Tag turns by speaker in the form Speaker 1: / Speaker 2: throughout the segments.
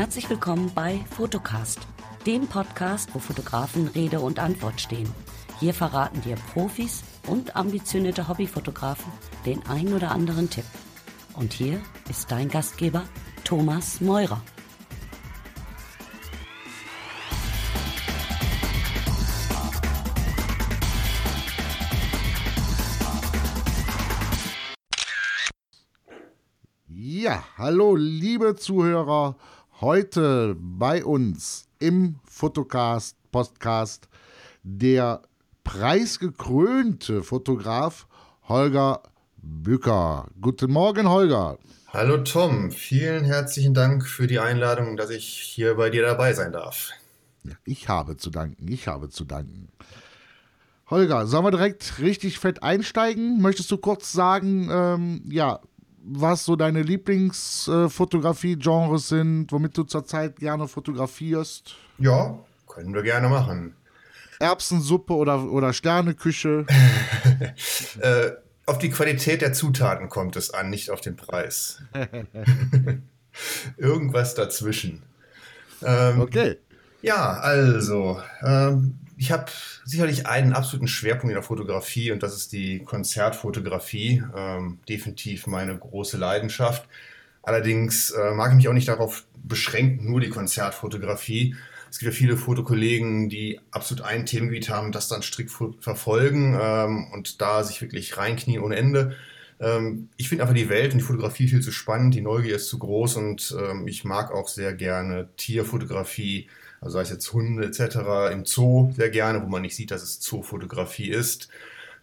Speaker 1: Herzlich willkommen bei Fotocast, dem Podcast, wo Fotografen Rede und Antwort stehen. Hier verraten dir Profis und ambitionierte Hobbyfotografen den ein oder anderen Tipp. Und hier ist dein Gastgeber Thomas Meurer.
Speaker 2: Ja, hallo liebe Zuhörer, heute bei uns im Fotocast Podcast der preisgekrönte Fotograf Holger Bücker. Guten Morgen, Holger.
Speaker 3: Hallo Tom, vielen herzlichen Dank für die Einladung, dass ich hier bei dir dabei sein darf.
Speaker 2: Ja, ich habe zu danken, ich habe zu danken. Holger, sollen wir direkt richtig fett einsteigen? Möchtest du kurz sagen, ähm, ja, was so deine Lieblingsfotografie-Genres sind, womit du zurzeit gerne fotografierst?
Speaker 3: Ja, können wir gerne machen.
Speaker 2: Erbsensuppe oder, oder Sterneküche?
Speaker 3: äh, auf die Qualität der Zutaten kommt es an, nicht auf den Preis. Irgendwas dazwischen.
Speaker 2: Ähm, okay.
Speaker 3: Ja, also, ähm, ich habe sicherlich einen absoluten Schwerpunkt in der Fotografie und das ist die Konzertfotografie. Ähm, definitiv meine große Leidenschaft. Allerdings äh, mag ich mich auch nicht darauf beschränken, nur die Konzertfotografie. Es gibt ja viele Fotokollegen, die absolut ein Themengebiet haben, das dann strikt verfolgen ähm, und da sich wirklich reinknien ohne Ende. Ähm, ich finde einfach die Welt und die Fotografie viel zu spannend, die Neugier ist zu groß und ähm, ich mag auch sehr gerne Tierfotografie, also sei es jetzt Hunde etc. im Zoo sehr gerne, wo man nicht sieht, dass es Zoofotografie ist.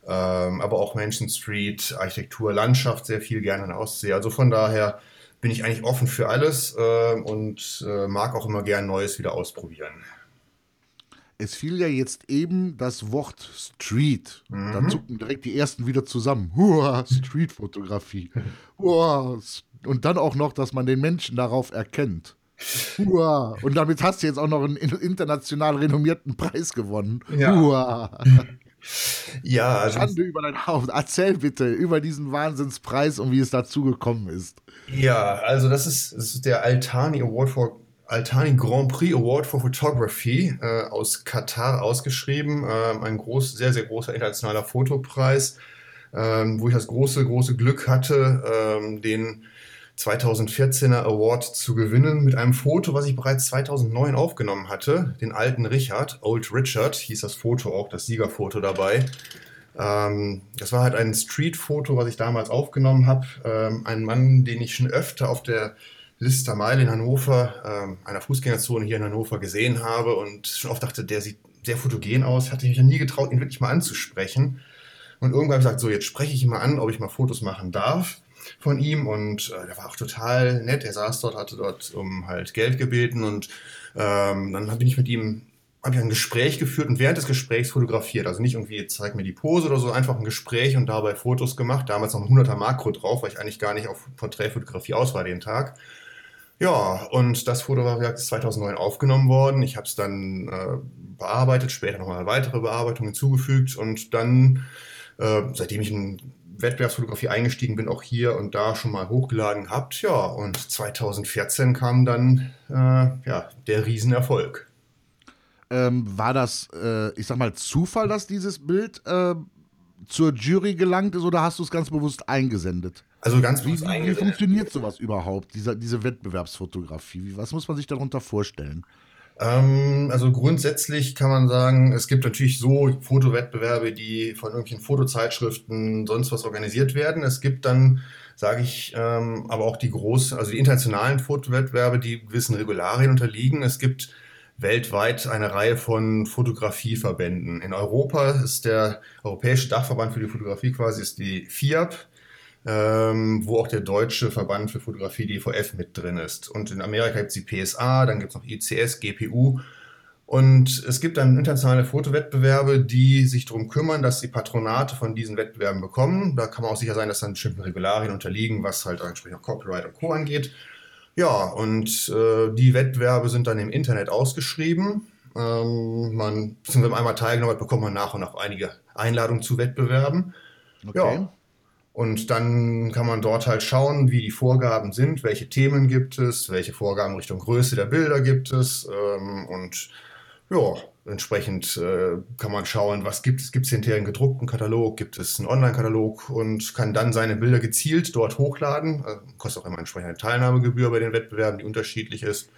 Speaker 3: Ähm, aber auch Mansion Street, Architektur, Landschaft sehr viel gerne in der Ostsee. Also von daher bin ich eigentlich offen für alles äh, und äh, mag auch immer gern Neues wieder ausprobieren.
Speaker 2: Es fiel ja jetzt eben das Wort Street. Mhm. Da zucken direkt die ersten wieder zusammen. Hua, Street-Fotografie. Und dann auch noch, dass man den Menschen darauf erkennt. Hua. Und damit hast du jetzt auch noch einen international renommierten Preis gewonnen.
Speaker 3: Ja. Ja,
Speaker 2: also Schande über dein Haupt. Erzähl bitte über diesen Wahnsinnspreis und wie es dazu gekommen ist.
Speaker 3: Ja, also das ist, das ist der Altani Award for Altani Grand Prix Award for Photography äh, aus Katar ausgeschrieben. Äh, ein groß, sehr, sehr großer internationaler Fotopreis, äh, wo ich das große, große Glück hatte, ähm, den 2014er Award zu gewinnen mit einem Foto, was ich bereits 2009 aufgenommen hatte. Den alten Richard, Old Richard, hieß das Foto auch, das Siegerfoto dabei. Ähm, das war halt ein Street-Foto, was ich damals aufgenommen habe. Ähm, ein Mann, den ich schon öfter auf der Lister Meile in Hannover, ähm, einer Fußgängerzone hier in Hannover gesehen habe und schon oft dachte, der sieht sehr fotogen aus, hatte mich ja nie getraut, ihn wirklich mal anzusprechen. Und irgendwann habe ich gesagt, so jetzt spreche ich ihn mal an, ob ich mal Fotos machen darf von ihm und äh, der war auch total nett. Er saß dort, hatte dort um halt Geld gebeten und ähm, dann bin ich mit ihm habe ich ein Gespräch geführt und während des Gesprächs fotografiert. Also nicht irgendwie, zeig mir die Pose oder so, einfach ein Gespräch und dabei Fotos gemacht. Damals noch ein 100er Makro drauf, weil ich eigentlich gar nicht auf Porträtfotografie aus war den Tag. Ja, und das Foto war 2009 aufgenommen worden. Ich habe es dann äh, bearbeitet, später nochmal weitere Bearbeitungen hinzugefügt und dann, äh, seitdem ich in Wettbewerbsfotografie eingestiegen bin, auch hier und da schon mal hochgeladen gehabt. Ja, und 2014 kam dann äh, ja, der Riesenerfolg.
Speaker 2: Ähm, war das, äh, ich sag mal, Zufall, dass dieses Bild äh, zur Jury gelangt ist oder hast du es ganz bewusst eingesendet?
Speaker 3: Also ganz
Speaker 2: bewusst wie, eingesendet. Wie funktioniert sowas überhaupt, diese, diese Wettbewerbsfotografie? Was muss man sich darunter vorstellen?
Speaker 3: Ähm, also grundsätzlich kann man sagen, es gibt natürlich so Fotowettbewerbe, die von irgendwelchen Fotozeitschriften sonst was organisiert werden. Es gibt dann, sage ich, ähm, aber auch die großen, also die internationalen Fotowettbewerbe, die gewissen Regularien unterliegen. Es gibt weltweit eine Reihe von Fotografieverbänden. In Europa ist der Europäische Dachverband für die Fotografie quasi ist die FIAP ähm, wo auch der deutsche Verband für Fotografie DVF mit drin ist. Und in Amerika gibt es die PSA, dann gibt es noch ICS, GPU. Und es gibt dann internationale Fotowettbewerbe, die sich darum kümmern, dass die Patronate von diesen Wettbewerben bekommen. Da kann man auch sicher sein, dass dann bestimmten Regularien unterliegen, was halt entsprechend Copyright und Co. angeht. Ja, und äh, die Wettbewerbe sind dann im Internet ausgeschrieben. Ähm, man, wenn man einmal teilgenommen hat, bekommt man nach und nach einige Einladungen zu Wettbewerben. Okay. Ja, Und dann kann man dort halt schauen, wie die Vorgaben sind, welche Themen gibt es, welche Vorgaben Richtung Größe der Bilder gibt es. Ähm, und ja, entsprechend äh, kann man schauen, was gibt es. Gibt es hinterher einen gedruckten Katalog, gibt es einen Online-Katalog und kann dann seine Bilder gezielt dort hochladen. Äh, kostet auch immer entsprechend eine Teilnahmegebühr bei den Wettbewerben, die unterschiedlich ist.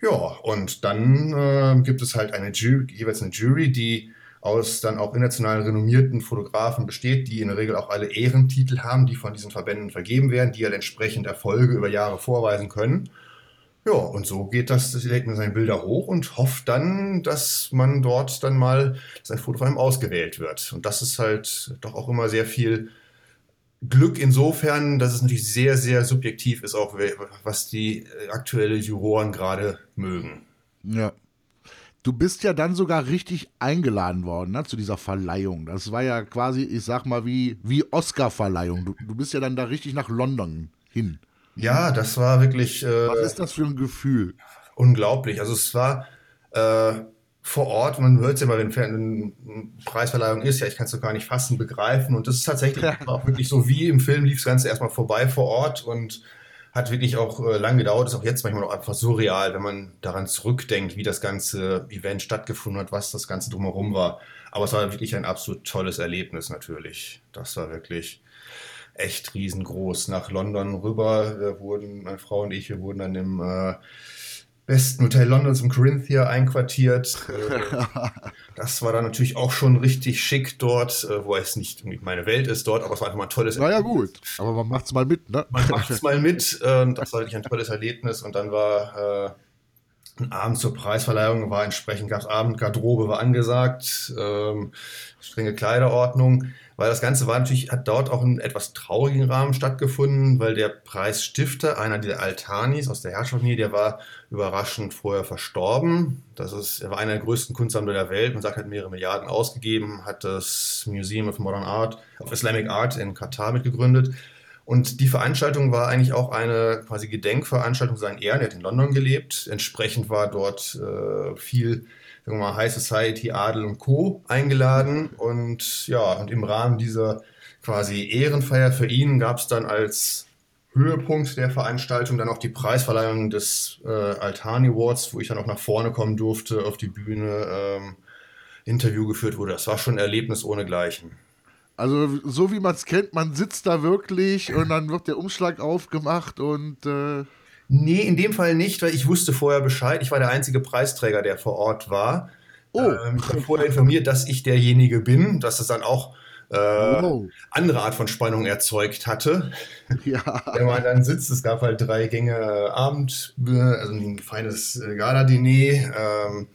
Speaker 3: Ja, und dann äh, gibt es halt eine Jury, jeweils eine Jury, die aus dann auch international renommierten Fotografen besteht, die in der Regel auch alle Ehrentitel haben, die von diesen Verbänden vergeben werden, die halt entsprechend Erfolge über Jahre vorweisen können. Ja, und so geht das, das legt man seine Bilder hoch und hofft dann, dass man dort dann mal, dass ein Foto von einem ausgewählt wird. Und das ist halt doch auch immer sehr viel Glück insofern, dass es natürlich sehr, sehr subjektiv ist, auch was die aktuelle Juroren gerade mögen.
Speaker 2: Ja. Du bist ja dann sogar richtig eingeladen worden ne, zu dieser Verleihung. Das war ja quasi, ich sag mal, wie, wie Oscar-Verleihung. Du, du bist ja dann da richtig nach London hin.
Speaker 3: Ja, das war wirklich.
Speaker 2: Äh, Was ist das für ein Gefühl?
Speaker 3: Unglaublich. Also es war äh, vor Ort, man hört es ja mal, wenn eine Preisverleihung ist, ja, ich kann es doch gar nicht fassen, begreifen. Und das ist tatsächlich auch wirklich so wie im Film lief das Ganze erstmal vorbei vor Ort und hat wirklich auch äh, lang gedauert, ist auch jetzt manchmal noch einfach surreal, wenn man daran zurückdenkt, wie das ganze Event stattgefunden hat, was das Ganze drumherum war. Aber es war wirklich ein absolut tolles Erlebnis natürlich. Das war wirklich echt riesengroß. Nach London rüber wir wurden, meine Frau und ich, wir wurden dann im äh, besten Hotel Londons im Corinthia einquartiert. Äh, das war dann natürlich auch schon richtig schick dort, äh, wo es nicht meine Welt ist dort, aber es war einfach mal ein tolles
Speaker 2: Erlebnis. Naja, gut, aber man macht es mal mit, ne?
Speaker 3: Man macht es mal mit. Äh, das war wirklich ein tolles Erlebnis und dann war ein Abend zur Preisverleihung, war entsprechend, gab es Abendgarderobe, war angesagt, ähm, strenge Kleiderordnung weil das Ganze war natürlich, hat dort auch in etwas traurigen Rahmen stattgefunden, weil der Preisstifter, einer der Altanis aus der Herrschaftsfamilie, der war überraschend vorher verstorben. Das ist, er war einer der größten Kunstsammler der Welt und sagt, hat mehrere Milliarden ausgegeben, hat das Museum of Modern Art, of Islamic Art in Katar mitgegründet. Und die Veranstaltung war eigentlich auch eine quasi Gedenkveranstaltung seinen Ehren. Er hat in London gelebt. Entsprechend war dort äh, viel sagen wir mal, High Society, Adel und Co. eingeladen. Und ja, und im Rahmen dieser quasi Ehrenfeier für ihn gab es dann als Höhepunkt der Veranstaltung dann auch die Preisverleihung des äh, Altani Awards, wo ich dann auch nach vorne kommen durfte, auf die Bühne, ähm, Interview geführt wurde. Das war schon ein Erlebnis ohnegleichen.
Speaker 2: Also so wie man es kennt, man sitzt da wirklich und dann wird der Umschlag aufgemacht und äh
Speaker 3: Nee, in dem Fall nicht, weil ich wusste vorher Bescheid. Ich war der einzige Preisträger, der vor Ort war. Oh. Ähm, ich habe vorher informiert, dass ich derjenige bin, dass es dann auch äh, wow. andere Art von Spannung erzeugt hatte. Ja. Wenn man dann sitzt, es gab halt drei Gänge Abend, also ein feines Gala-Diner, ähm,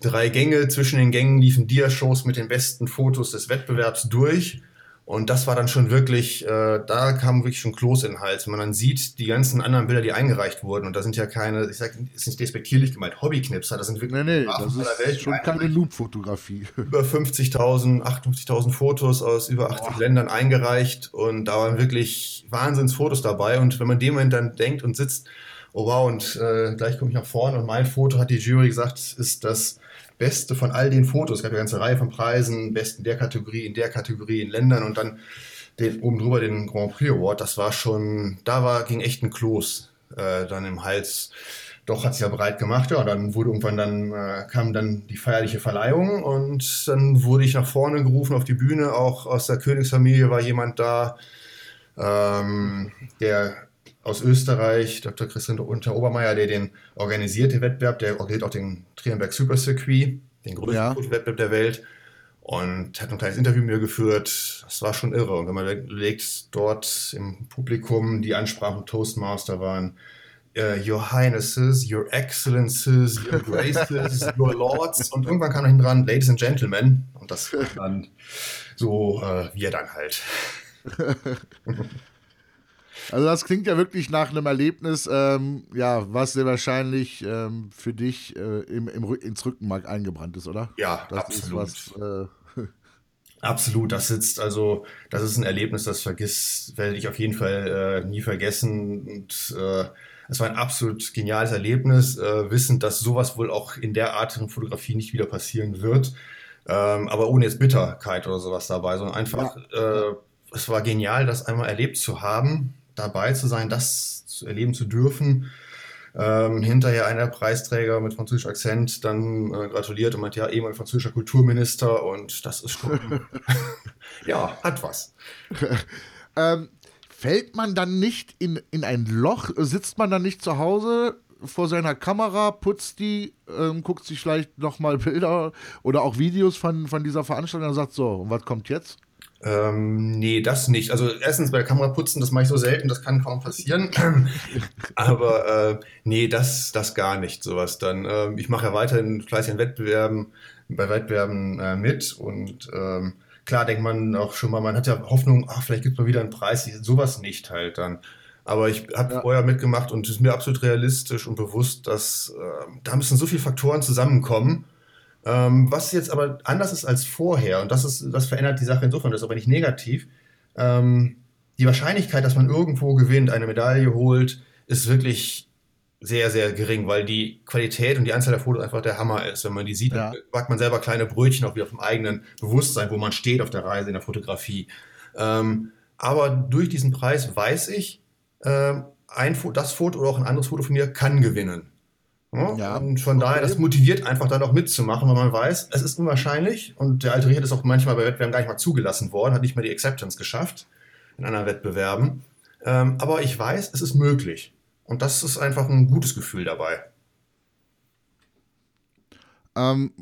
Speaker 3: drei Gänge, zwischen den Gängen liefen Dia-Shows mit den besten Fotos des Wettbewerbs durch. Und das war dann schon wirklich, äh, da kam wirklich schon Kloß in den Hals. Wenn man dann sieht, die ganzen anderen Bilder, die eingereicht wurden, und da sind ja keine, ich sag, ist nicht despektierlich gemeint, Hobbyknipser, das sind wirklich.
Speaker 2: Nee, nee, das ist Welt, schon keine Loop-Fotografie.
Speaker 3: Über 50.000, 58.000 Fotos aus über 80 Boah. Ländern eingereicht und da waren wirklich Wahnsinnsfotos dabei. Und wenn man dem Moment dann denkt und sitzt, oh wow, und äh, gleich komme ich nach vorne und mein Foto, hat die Jury gesagt, ist das Beste von all den Fotos. Es gab eine ganze Reihe von Preisen, Besten der Kategorie, in der Kategorie, in Ländern und dann den, oben drüber den Grand Prix Award. Das war schon, da war, ging echt ein Kloß äh, dann im Hals. Doch hat sich ja bereit gemacht, ja, und dann wurde irgendwann dann, äh, kam dann die feierliche Verleihung und dann wurde ich nach vorne gerufen auf die Bühne. Auch aus der Königsfamilie war jemand da, ähm, der aus Österreich, Dr. Christian Unter Obermeier, der den organisiert, den Wettbewerb, der organisiert auch den Trienberg Super Circuit, den größten ja. Wettbewerb der Welt. Und hat ein kleines Interview mit mir geführt. Das war schon irre. Und wenn man überlegt, dort im Publikum die Ansprachen Toastmaster waren, uh, Your Highnesses, Your Excellences, Your Graces, Your Lords. Und irgendwann kam noch hin dran, Ladies and Gentlemen. Und das war dann so, uh, wir dann halt.
Speaker 2: Also das klingt ja wirklich nach einem Erlebnis, ähm, ja, was sehr wahrscheinlich ähm, für dich äh, im, im, ins Rückenmark eingebrannt ist, oder?
Speaker 3: Ja, das absolut. Was, äh, absolut, das sitzt, also das ist ein Erlebnis, das vergisst, werde ich auf jeden Fall äh, nie vergessen. Und äh, es war ein absolut geniales Erlebnis, äh, wissend, dass sowas wohl auch in der Art von Fotografie nicht wieder passieren wird. Ähm, aber ohne jetzt Bitterkeit oder sowas dabei, sondern einfach ja. äh, es war genial, das einmal erlebt zu haben, dabei zu sein, das zu erleben zu dürfen. Ähm, hinterher einer Preisträger mit französischem Akzent dann äh, gratuliert und meint, ja, ehemaliger französischer Kulturminister und das ist schon, ja, hat was.
Speaker 2: ähm, fällt man dann nicht in, in ein Loch? Sitzt man dann nicht zu Hause vor seiner Kamera, putzt die, ähm, guckt sich vielleicht nochmal Bilder oder auch Videos von, von dieser Veranstaltung und sagt so, und was kommt jetzt?
Speaker 3: Ähm, nee, das nicht. Also erstens bei der Kamera putzen, das mache ich so selten, das kann kaum passieren. Aber äh, nee, das, das gar nicht, sowas dann. Äh, ich mache ja weiterhin fleißig an Wettbewerben, bei Wettbewerben äh, mit und ähm, klar denkt man auch schon mal, man hat ja Hoffnung, ach, vielleicht gibt es mal wieder einen Preis, sowas nicht halt dann. Aber ich habe ja. vorher mitgemacht und es ist mir absolut realistisch und bewusst, dass äh, da müssen so viele Faktoren zusammenkommen ähm, was jetzt aber anders ist als vorher, und das, ist, das verändert die Sache insofern, das ist aber nicht negativ, ähm, die Wahrscheinlichkeit, dass man irgendwo gewinnt, eine Medaille holt, ist wirklich sehr, sehr gering, weil die Qualität und die Anzahl der Fotos einfach der Hammer ist. Wenn man die sieht, ja. backt man selber kleine Brötchen auch wieder vom eigenen Bewusstsein, wo man steht auf der Reise in der Fotografie. Ähm, aber durch diesen Preis weiß ich, äh, ein, das Foto oder auch ein anderes Foto von mir kann gewinnen. Ja, und von okay. daher, das motiviert einfach dann auch mitzumachen, weil man weiß, es ist unwahrscheinlich und der Alteriert ist auch manchmal bei Wettbewerben gar nicht mal zugelassen worden, hat nicht mal die Acceptance geschafft in anderen Wettbewerben. Ähm, aber ich weiß, es ist möglich. Und das ist einfach ein gutes Gefühl dabei.
Speaker 2: Ähm,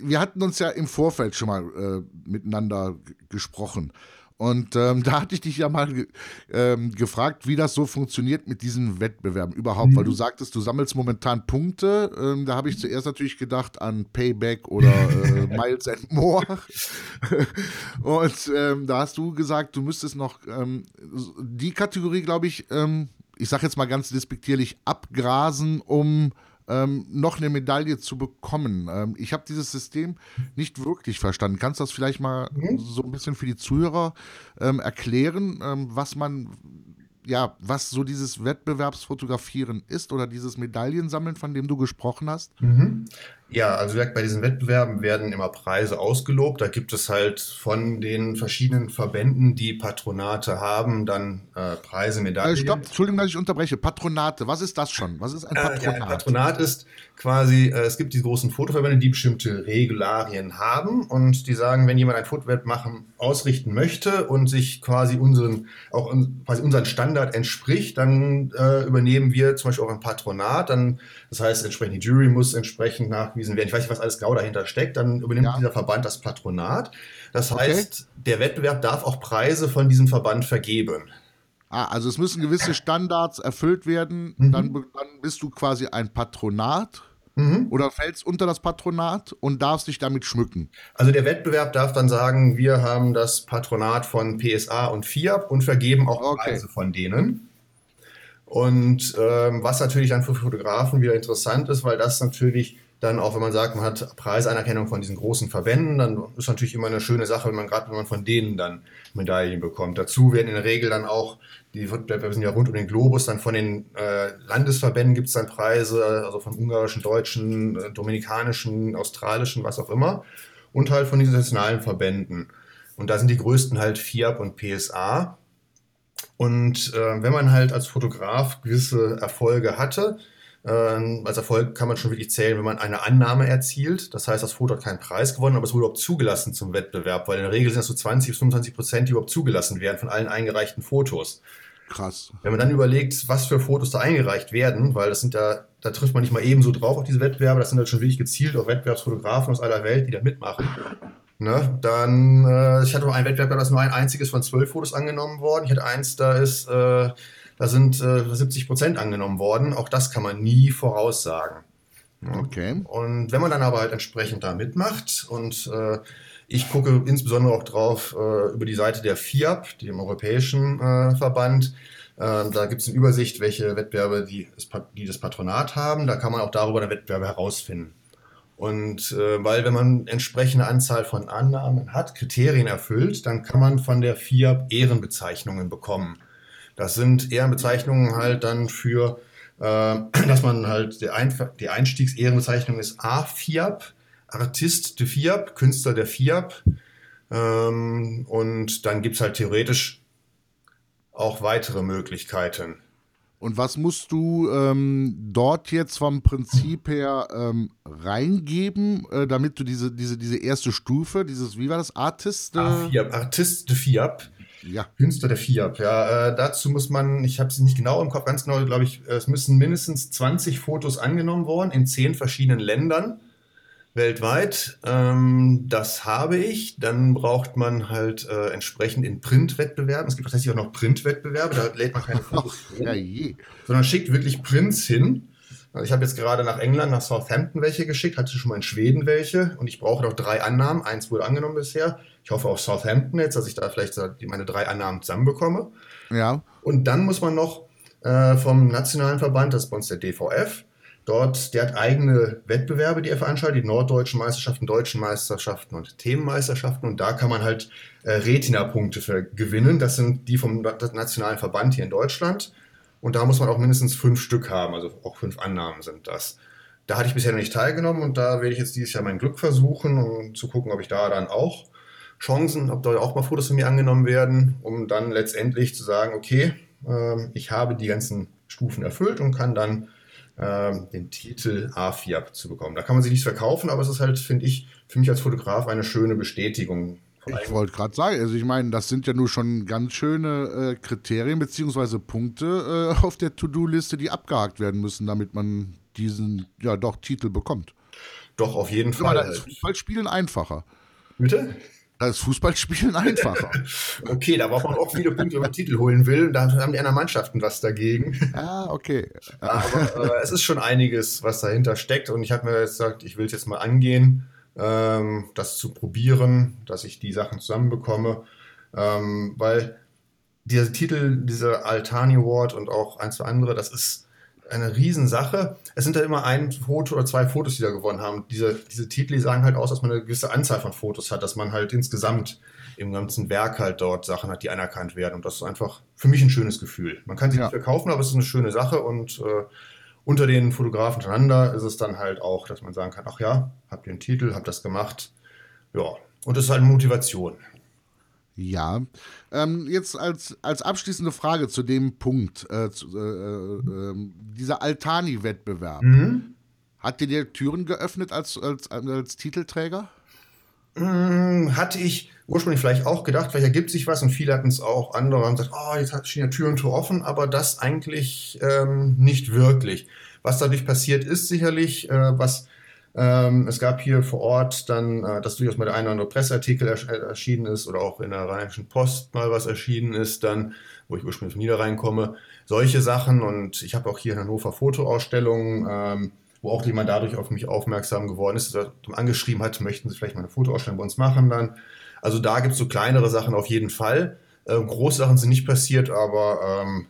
Speaker 2: wir hatten uns ja im Vorfeld schon mal äh, miteinander gesprochen. Und ähm, da hatte ich dich ja mal ge ähm, gefragt, wie das so funktioniert mit diesen Wettbewerben überhaupt, mhm. weil du sagtest, du sammelst momentan Punkte. Ähm, da habe ich zuerst natürlich gedacht an Payback oder äh, Miles and More. Und ähm, da hast du gesagt, du müsstest noch ähm, die Kategorie, glaube ich, ähm, ich sage jetzt mal ganz despektierlich, abgrasen, um ähm, noch eine Medaille zu bekommen. Ähm, ich habe dieses System nicht wirklich verstanden. Kannst du das vielleicht mal mhm. so ein bisschen für die Zuhörer ähm, erklären, ähm, was man ja, was so dieses Wettbewerbsfotografieren ist oder dieses Medaillensammeln, von dem du gesprochen hast?
Speaker 3: Mhm. Ja, also bei diesen Wettbewerben werden immer Preise ausgelobt. Da gibt es halt von den verschiedenen Verbänden, die Patronate haben, dann äh, Preise, Medaillen. Äh,
Speaker 2: stopp, Entschuldigung, dass ich unterbreche. Patronate, was ist das schon? Was ist ein Patronat? Äh, ja, ein
Speaker 3: Patronat ist quasi, äh, es gibt die großen Fotoverbände, die bestimmte Regularien haben und die sagen, wenn jemand ein Fotoweb machen, ausrichten möchte und sich quasi unseren, auch quasi unseren Standard entspricht, dann äh, übernehmen wir zum Beispiel auch ein Patronat. Dann, das heißt, entsprechend die Jury muss entsprechend nach nachgewiesen werden. Ich weiß nicht, was alles genau dahinter steckt. Dann übernimmt ja. dieser Verband das Patronat. Das heißt, okay. der Wettbewerb darf auch Preise von diesem Verband vergeben.
Speaker 2: Ah, also es müssen gewisse Standards erfüllt werden. Mhm. Dann, dann, bist du quasi ein Patronat. Mhm. Oder fällst unter das Patronat und darfst dich damit schmücken?
Speaker 3: Also der Wettbewerb darf dann sagen, wir haben das Patronat von PSA und FIAP und vergeben auch okay. Preise von denen. Und ähm, was natürlich dann für Fotografen wieder interessant ist, weil das natürlich dann auch, wenn man sagt, man hat Preisanerkennung von diesen großen Verbänden, dann ist natürlich immer eine schöne Sache, wenn man gerade, wenn man von denen dann Medaillen bekommt. Dazu werden in der Regel dann auch, die wir sind ja rund um den Globus, dann von den äh, Landesverbänden gibt es dann Preise, also von ungarischen, deutschen, äh, dominikanischen, australischen, was auch immer, und halt von diesen nationalen Verbänden. Und da sind die größten halt FIAP und PSA. Und äh, wenn man halt als Fotograf gewisse Erfolge hatte, als Erfolg kann man schon wirklich zählen, wenn man eine Annahme erzielt. Das heißt, das Foto hat keinen Preis gewonnen, aber es wurde überhaupt zugelassen zum Wettbewerb, weil in der Regel sind das so 20 bis 25 Prozent, die überhaupt zugelassen werden von allen eingereichten Fotos.
Speaker 2: Krass.
Speaker 3: Wenn man dann überlegt, was für Fotos da eingereicht werden, weil das sind da, da trifft man nicht mal eben so drauf auf diese Wettbewerbe, das sind halt schon wirklich gezielt auf Wettbewerbsfotografen aus aller Welt, die da mitmachen. Ne? Dann, äh, ich hatte noch einen Wettbewerb, da ist nur ein einziges von zwölf Fotos angenommen worden. Ich hatte eins, da ist äh, da sind äh, 70 Prozent angenommen worden. Auch das kann man nie voraussagen.
Speaker 2: Okay.
Speaker 3: Und wenn man dann aber halt entsprechend da mitmacht und äh, ich gucke insbesondere auch drauf äh, über die Seite der FIAP, dem Europäischen äh, Verband. Äh, da gibt es eine Übersicht, welche Wettbewerbe die, die, das Patronat haben. Da kann man auch darüber eine Wettbewerbe herausfinden. Und äh, weil wenn man entsprechende Anzahl von Annahmen hat, Kriterien erfüllt, dann kann man von der FIAP Ehrenbezeichnungen bekommen. Das sind Ehrenbezeichnungen halt dann für, äh, dass man halt, die, Ein die Einstiegsehrenbezeichnung ist A-FIAP, Artist de FIAP, Künstler der FIAP. Ähm, und dann gibt es halt theoretisch auch weitere Möglichkeiten.
Speaker 2: Und was musst du ähm, dort jetzt vom Prinzip her ähm, reingeben, äh, damit du diese, diese, diese erste Stufe, dieses, wie war das, Artist? Äh,
Speaker 3: A4, Artist de FIAP.
Speaker 2: Ja.
Speaker 3: Künstler der FIAP, ja. Äh, dazu muss man, ich habe es nicht genau im Kopf, ganz genau, glaube ich, es müssen mindestens 20 Fotos angenommen worden in zehn verschiedenen Ländern weltweit. Ähm, das habe ich. Dann braucht man halt äh, entsprechend in Printwettbewerben. Es gibt tatsächlich auch noch Printwettbewerbe, da lädt man keine Fotos
Speaker 2: ja, je.
Speaker 3: sondern schickt wirklich Prints hin. Also ich habe jetzt gerade nach England, nach Southampton welche geschickt, hatte schon mal in Schweden welche und ich brauche noch drei Annahmen. Eins wurde angenommen bisher. Ich hoffe auf Southampton jetzt, dass ich da vielleicht meine drei Annahmen zusammenbekomme.
Speaker 2: Ja.
Speaker 3: Und dann muss man noch äh, vom nationalen Verband, das ist bei uns der DVF, Dort, der hat eigene Wettbewerbe, die er veranstaltet, die norddeutschen Meisterschaften, deutschen Meisterschaften und Themenmeisterschaften. Und da kann man halt äh, Retina-Punkte gewinnen. Das sind die vom nationalen Verband hier in Deutschland. Und da muss man auch mindestens fünf Stück haben, also auch fünf Annahmen sind das. Da hatte ich bisher noch nicht teilgenommen und da werde ich jetzt dieses Jahr mein Glück versuchen, um zu gucken, ob ich da dann auch Chancen, ob da auch mal Fotos von mir angenommen werden, um dann letztendlich zu sagen, okay, äh, ich habe die ganzen Stufen erfüllt und kann dann ähm, den Titel A4 zu bekommen. Da kann man sich nichts verkaufen, aber es ist halt, finde ich, für mich als Fotograf eine schöne Bestätigung.
Speaker 2: Ich wollte gerade sagen, also ich meine, das sind ja nur schon ganz schöne äh, Kriterien bzw. Punkte äh, auf der To-Do-Liste, die abgehakt werden müssen, damit man diesen, ja doch, Titel bekommt.
Speaker 3: Doch, auf jeden Fall.
Speaker 2: Da ist Fußballspielen einfacher.
Speaker 3: Bitte?
Speaker 2: Da ist Fußballspielen einfacher.
Speaker 3: okay, da braucht man auch viele Punkte, wenn man Titel holen will. Da haben die anderen Mannschaften was dagegen.
Speaker 2: Ah, okay.
Speaker 3: Aber äh, es ist schon einiges, was dahinter steckt. Und ich habe mir jetzt gesagt, ich will es jetzt mal angehen, ähm, das zu probieren, dass ich die Sachen zusammenbekomme. Ähm, weil dieser Titel, dieser Altani Award und auch ein, zwei andere, das ist eine Riesensache. Es sind da immer ein Foto oder zwei Fotos, die da gewonnen haben. Diese, diese Titel sagen halt aus, dass man eine gewisse Anzahl von Fotos hat, dass man halt insgesamt im ganzen Werk halt dort Sachen hat, die anerkannt werden. Und das ist einfach für mich ein schönes Gefühl. Man kann sich ja. nicht verkaufen, aber es ist eine schöne Sache und äh, unter den Fotografen untereinander ist es dann halt auch, dass man sagen kann, ach ja, habt ihr einen Titel, habt das gemacht. Ja, und das ist halt eine Motivation.
Speaker 2: Ja. Ähm, jetzt als, als abschließende Frage zu dem Punkt, äh, zu, äh, äh, ähm, dieser Altani-Wettbewerb. Mhm. Hat dir die Türen geöffnet als, als, als Titelträger?
Speaker 3: Mhm, hatte ich ursprünglich vielleicht auch gedacht, vielleicht ergibt sich was und viele hatten es auch, andere haben gesagt, oh, jetzt stehen ja Tür und Tor offen, aber das eigentlich ähm, nicht wirklich. Was dadurch passiert ist sicherlich, äh, was ähm, es gab hier vor Ort dann, äh, dass durchaus mal der eine oder andere Presseartikel ers erschienen ist oder auch in der Rheinischen Post mal was erschienen ist, dann, wo ich ursprünglich von Niederrhein komme. Solche Sachen und ich habe auch hier in Hannover Fotoausstellungen, ähm, wo auch jemand dadurch auf mich aufmerksam geworden ist, dass er angeschrieben hat, möchten Sie vielleicht mal eine Fotoausstellung bei uns machen dann. Also da gibt es so kleinere Sachen auf jeden Fall. Äh, große Sachen sind nicht passiert, aber ähm,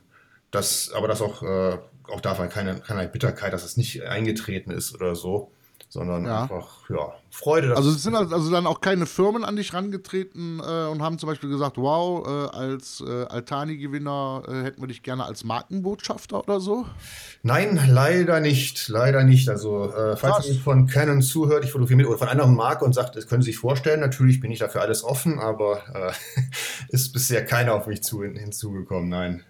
Speaker 3: das, aber das auch, äh, auch davon keine, keine Bitterkeit, dass es nicht eingetreten ist oder so sondern ja. einfach, ja, Freude.
Speaker 2: Also es sind also dann auch keine Firmen an dich rangetreten äh, und haben zum Beispiel gesagt, wow, äh, als äh, Altani-Gewinner äh, hätten wir dich gerne als Markenbotschafter oder so?
Speaker 3: Nein, leider nicht, leider nicht. Also äh, falls ihr von Canon zuhört, ich fotografiere mit oder von anderen Marken und sagt, das können Sie sich vorstellen, natürlich bin ich dafür alles offen, aber äh, ist bisher keiner auf mich zu, hinzugekommen, nein.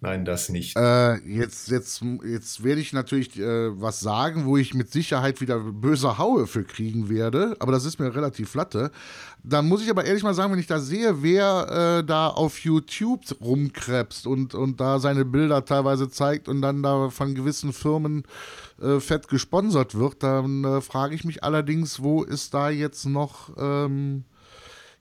Speaker 3: Nein, das nicht.
Speaker 2: Äh, jetzt, jetzt, jetzt werde ich natürlich äh, was sagen, wo ich mit Sicherheit wieder böse Haue für kriegen werde, aber das ist mir relativ flatte. Dann muss ich aber ehrlich mal sagen, wenn ich da sehe, wer äh, da auf YouTube rumkrebst und, und da seine Bilder teilweise zeigt und dann da von gewissen Firmen äh, fett gesponsert wird, dann äh, frage ich mich allerdings, wo ist da jetzt noch. Ähm,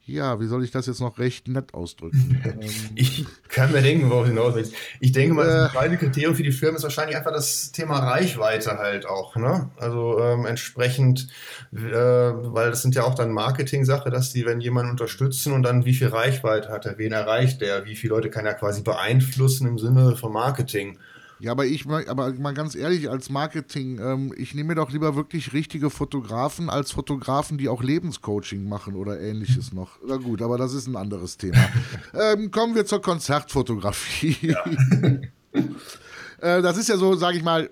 Speaker 2: ja, wie soll ich das jetzt noch recht nett ausdrücken?
Speaker 3: ich kann mir denken, worauf hinaus willst. Ich denke mal, das äh, Kriterium für die Firmen ist wahrscheinlich einfach das Thema Reichweite halt auch. Ne? Also ähm, entsprechend, äh, weil das sind ja auch dann Marketing-Sache, dass die, wenn jemanden unterstützen und dann wie viel Reichweite hat er, wen erreicht er, wie viele Leute kann er quasi beeinflussen im Sinne von Marketing.
Speaker 2: Ja, aber ich aber mal ganz ehrlich, als Marketing, ähm, ich nehme mir doch lieber wirklich richtige Fotografen als Fotografen, die auch Lebenscoaching machen oder ähnliches noch. Na gut, aber das ist ein anderes Thema. ähm, kommen wir zur Konzertfotografie. Ja. äh, das ist ja so, sag ich mal,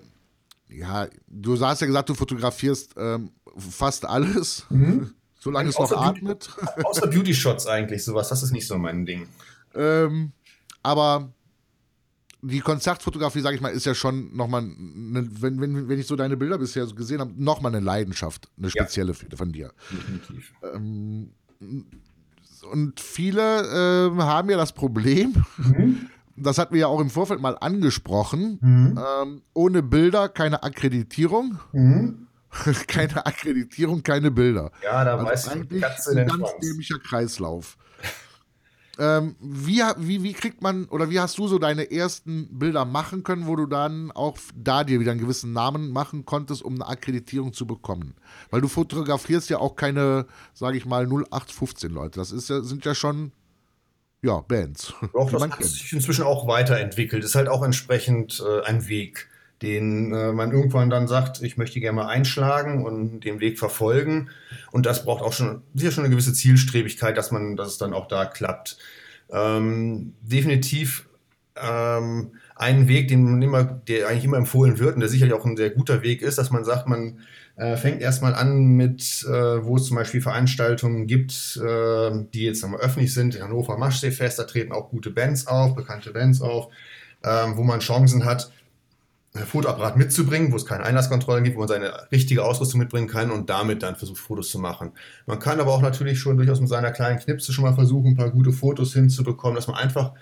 Speaker 2: ja, du hast ja gesagt, du fotografierst ähm, fast alles. Mhm. solange es noch atmet.
Speaker 3: Beauty, außer Beauty Shots eigentlich, sowas, das ist nicht so mein Ding.
Speaker 2: Ähm, aber die Konzertfotografie, sage ich mal, ist ja schon nochmal, ne, wenn, wenn, wenn ich so deine Bilder bisher gesehen habe, nochmal eine Leidenschaft, eine spezielle ja. von dir. Definitiv. Ähm, und viele äh, haben ja das Problem, mhm. das hatten wir ja auch im Vorfeld mal angesprochen, mhm. ähm, ohne Bilder keine Akkreditierung. Mhm. keine Akkreditierung, keine Bilder.
Speaker 3: Ja, da also weiß
Speaker 2: eigentlich ein ganz dämlicher Kreislauf. Ähm, wie, wie, wie kriegt man oder wie hast du so deine ersten Bilder machen können, wo du dann auch da dir wieder einen gewissen Namen machen konntest, um eine Akkreditierung zu bekommen? Weil du fotografierst ja auch keine, sage ich mal, 0815 Leute. Das ist ja, sind ja schon ja, Bands.
Speaker 3: Doch, das hat sich inzwischen auch weiterentwickelt. Ist halt auch entsprechend äh, ein Weg, den äh, man irgendwann dann sagt, ich möchte gerne mal einschlagen und den Weg verfolgen. Und das braucht auch schon sicher schon eine gewisse Zielstrebigkeit, dass man, dass es dann auch da klappt. Ähm, definitiv ähm, einen Weg, den immer, der eigentlich immer empfohlen wird und der sicherlich auch ein sehr guter Weg ist, dass man sagt, man äh, fängt erstmal an mit, äh, wo es zum Beispiel Veranstaltungen gibt, äh, die jetzt nochmal öffentlich sind. In Hannover Maschseefest, da treten auch gute Bands auf, bekannte Bands auf, ähm, wo man Chancen hat, Fotoapparat mitzubringen, wo es keine Einlasskontrollen gibt, wo man seine richtige Ausrüstung mitbringen kann und damit dann versucht, Fotos zu machen. Man kann aber auch natürlich schon durchaus mit seiner kleinen Knipse schon mal versuchen, ein paar gute Fotos hinzubekommen, dass man einfach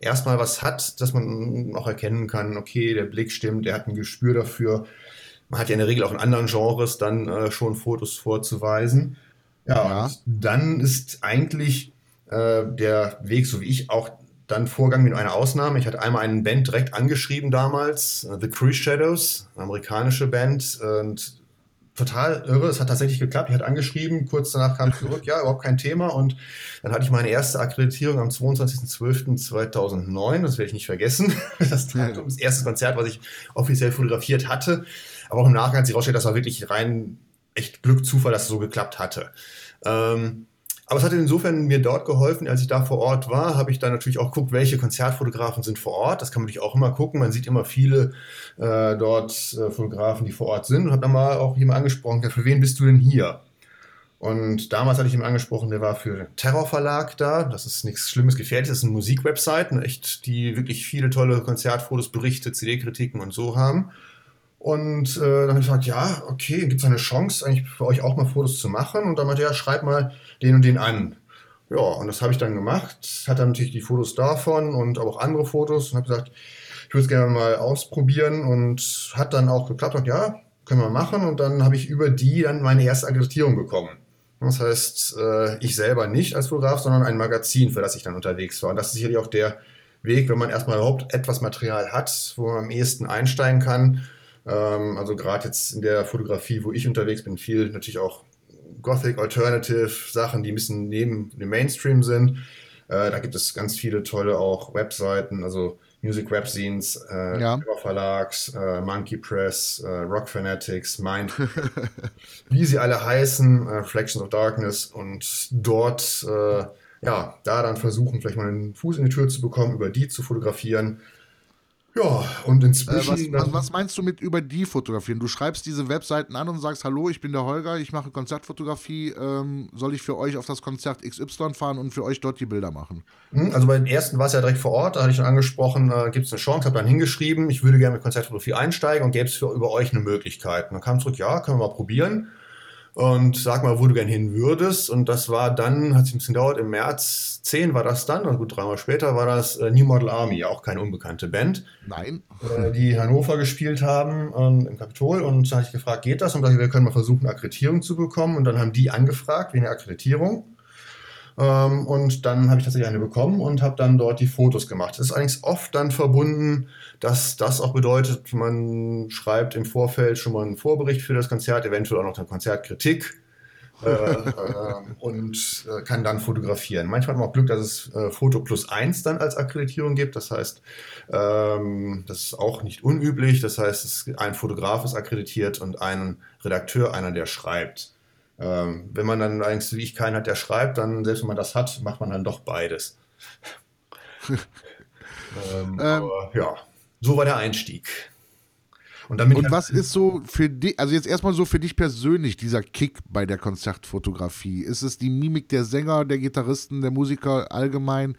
Speaker 3: erstmal was hat, dass man auch erkennen kann, okay, der Blick stimmt, er hat ein Gespür dafür. Man hat ja in der Regel auch in anderen Genres dann äh, schon Fotos vorzuweisen. Ja, ja. dann ist eigentlich äh, der Weg, so wie ich auch dann Vorgang mit einer Ausnahme. Ich hatte einmal einen Band direkt angeschrieben damals, äh, The Cruise Shadows, eine amerikanische Band. Und total irre, es hat tatsächlich geklappt. Ich hatte angeschrieben, kurz danach kam zurück, ja, überhaupt kein Thema. Und dann hatte ich meine erste Akkreditierung am 22.12.2009, das werde ich nicht vergessen. Das Datum, das erste Konzert, was ich offiziell fotografiert hatte. Aber auch im Nachgang hat sich herausgestellt, das war wirklich rein echt Glück, Zufall, dass es so geklappt hatte. Ähm, aber es hat insofern mir dort geholfen, als ich da vor Ort war, habe ich dann natürlich auch geguckt, welche Konzertfotografen sind vor Ort. Das kann man natürlich auch immer gucken. Man sieht immer viele äh, dort äh, Fotografen, die vor Ort sind. Und habe dann mal auch jemand angesprochen, ja, für wen bist du denn hier? Und damals hatte ich ihn angesprochen, der war für den Terrorverlag da. Das ist nichts Schlimmes, Gefährliches. Das ist eine Musikwebsite, echt, die wirklich viele tolle Konzertfotos, Berichte, CD-Kritiken und so haben. Und äh, dann habe ich gesagt, ja, okay, gibt es eine Chance, eigentlich für euch auch mal Fotos zu machen? Und dann meinte er, ja, schreib mal den und den an. Ja, und das habe ich dann gemacht. Hat dann natürlich die Fotos davon und auch andere Fotos und habe gesagt, ich würde es gerne mal ausprobieren und hat dann auch geklappt. Und ja, können wir machen. Und dann habe ich über die dann meine erste Akkreditierung bekommen. Das heißt, äh, ich selber nicht als Fotograf, sondern ein Magazin, für das ich dann unterwegs war. Und das ist sicherlich auch der Weg, wenn man erstmal überhaupt etwas Material hat, wo man am ehesten einsteigen kann ähm, also gerade jetzt in der Fotografie, wo ich unterwegs bin, viel natürlich auch Gothic Alternative Sachen, die ein bisschen neben dem Mainstream sind. Äh, da gibt es ganz viele tolle auch Webseiten, also Music Webzines, äh, ja. Verlags, äh, Monkey Press, äh, Rock Fanatics, Mind, wie sie alle heißen, äh, Reflections of Darkness und dort äh, ja, da dann versuchen, vielleicht mal einen Fuß in die Tür zu bekommen, über die zu fotografieren ja, und inzwischen.
Speaker 2: Äh, was, was, was, meinst du mit über die fotografieren? Du schreibst diese Webseiten an und sagst: Hallo, ich bin der Holger, ich mache Konzertfotografie. Ähm, soll ich für euch auf das Konzert XY fahren und für euch dort die Bilder machen?
Speaker 3: Hm, also bei den ersten war es ja direkt vor Ort, da hatte ich schon angesprochen: äh, gibt es eine Chance? Habe dann hingeschrieben, ich würde gerne mit Konzertfotografie einsteigen und gäbe es für über euch eine Möglichkeit. Und dann kam zurück: Ja, können wir mal probieren und sag mal, wo du gern hin würdest. Und das war dann, hat sich ein bisschen gedauert, im März 10 war das dann, also gut drei Mal später war das äh, New Model Army, auch keine unbekannte Band.
Speaker 2: Nein.
Speaker 3: Äh, die Hannover gespielt haben ähm, im Kapitol und da habe ich gefragt, geht das? Und dachte, wir können mal versuchen, Akkreditierung zu bekommen. Und dann haben die angefragt wegen der Akkreditierung. Ähm, und dann habe ich tatsächlich eine bekommen und habe dann dort die Fotos gemacht. Das ist allerdings oft dann verbunden, dass das auch bedeutet, man schreibt im Vorfeld schon mal einen Vorbericht für das Konzert, eventuell auch noch eine Konzertkritik. äh, äh, und äh, kann dann fotografieren. Manchmal hat man auch Glück, dass es äh, Foto plus eins dann als Akkreditierung gibt. Das heißt, ähm, das ist auch nicht unüblich. Das heißt, es, ein Fotograf ist akkreditiert und ein Redakteur, einer, der schreibt. Ähm, wenn man dann eigentlich, wie ich, keinen hat, der schreibt, dann, selbst wenn man das hat, macht man dann doch beides. ähm, ähm, aber ja, so war der Einstieg.
Speaker 2: Und, damit und was ist so für dich, also jetzt erstmal so für dich persönlich, dieser Kick bei der Konzertfotografie? Ist es die Mimik der Sänger, der Gitarristen, der Musiker allgemein?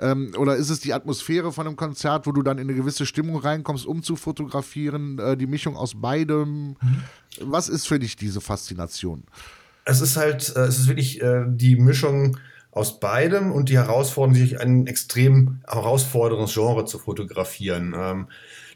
Speaker 2: Ähm, oder ist es die Atmosphäre von einem Konzert, wo du dann in eine gewisse Stimmung reinkommst, um zu fotografieren? Äh, die Mischung aus beidem? Mhm. Was ist für dich diese Faszination?
Speaker 3: Es ist halt, äh, es ist wirklich äh, die Mischung aus beidem und die Herausforderung, sich ein extrem herausforderndes Genre zu fotografieren. Ähm,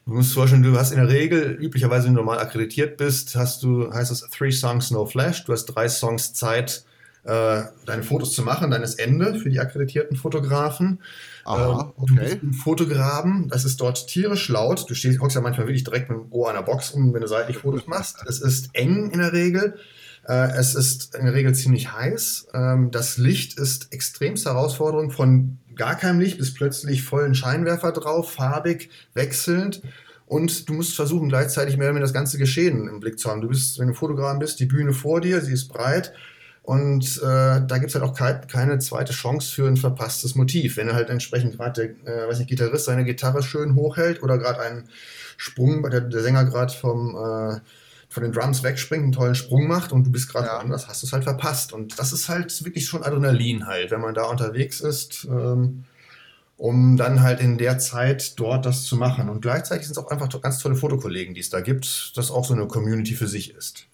Speaker 3: Du musst vorstellen, du hast in der Regel, üblicherweise, wenn du normal akkreditiert bist, hast du, heißt es Three Songs No Flash. Du hast drei Songs Zeit, äh, deine Fotos zu machen, dann ist Ende für die akkreditierten Fotografen. Aha, okay. Du bist im Fotograben, das ist dort tierisch laut. Du stehst, hockst ja manchmal wirklich direkt mit dem Ohr an der Box um, wenn du seitlich Fotos machst. Es ist eng in der Regel. Äh, es ist in der Regel ziemlich heiß. Ähm, das Licht ist extremst Herausforderung von gar keinem Licht bis plötzlich vollen Scheinwerfer drauf, farbig, wechselnd. Und du musst versuchen, gleichzeitig mehr oder weniger das ganze Geschehen im Blick zu haben. Du bist, wenn du Fotograf bist, die Bühne vor dir, sie ist breit. Und äh, da gibt es halt auch ke keine zweite Chance für ein verpasstes Motiv. Wenn er halt entsprechend gerade der äh, weiß nicht, Gitarrist seine Gitarre schön hochhält oder gerade einen Sprung, der, der Sänger gerade vom äh, von den Drums wegspringt, einen tollen Sprung macht und du bist gerade ja. anders, hast du es halt verpasst. Und das ist halt wirklich schon Adrenalin halt, wenn man da unterwegs ist, ähm, um dann halt in der Zeit dort das zu machen. Und gleichzeitig sind es auch einfach ganz tolle Fotokollegen, die es da gibt, das auch so eine Community für sich ist.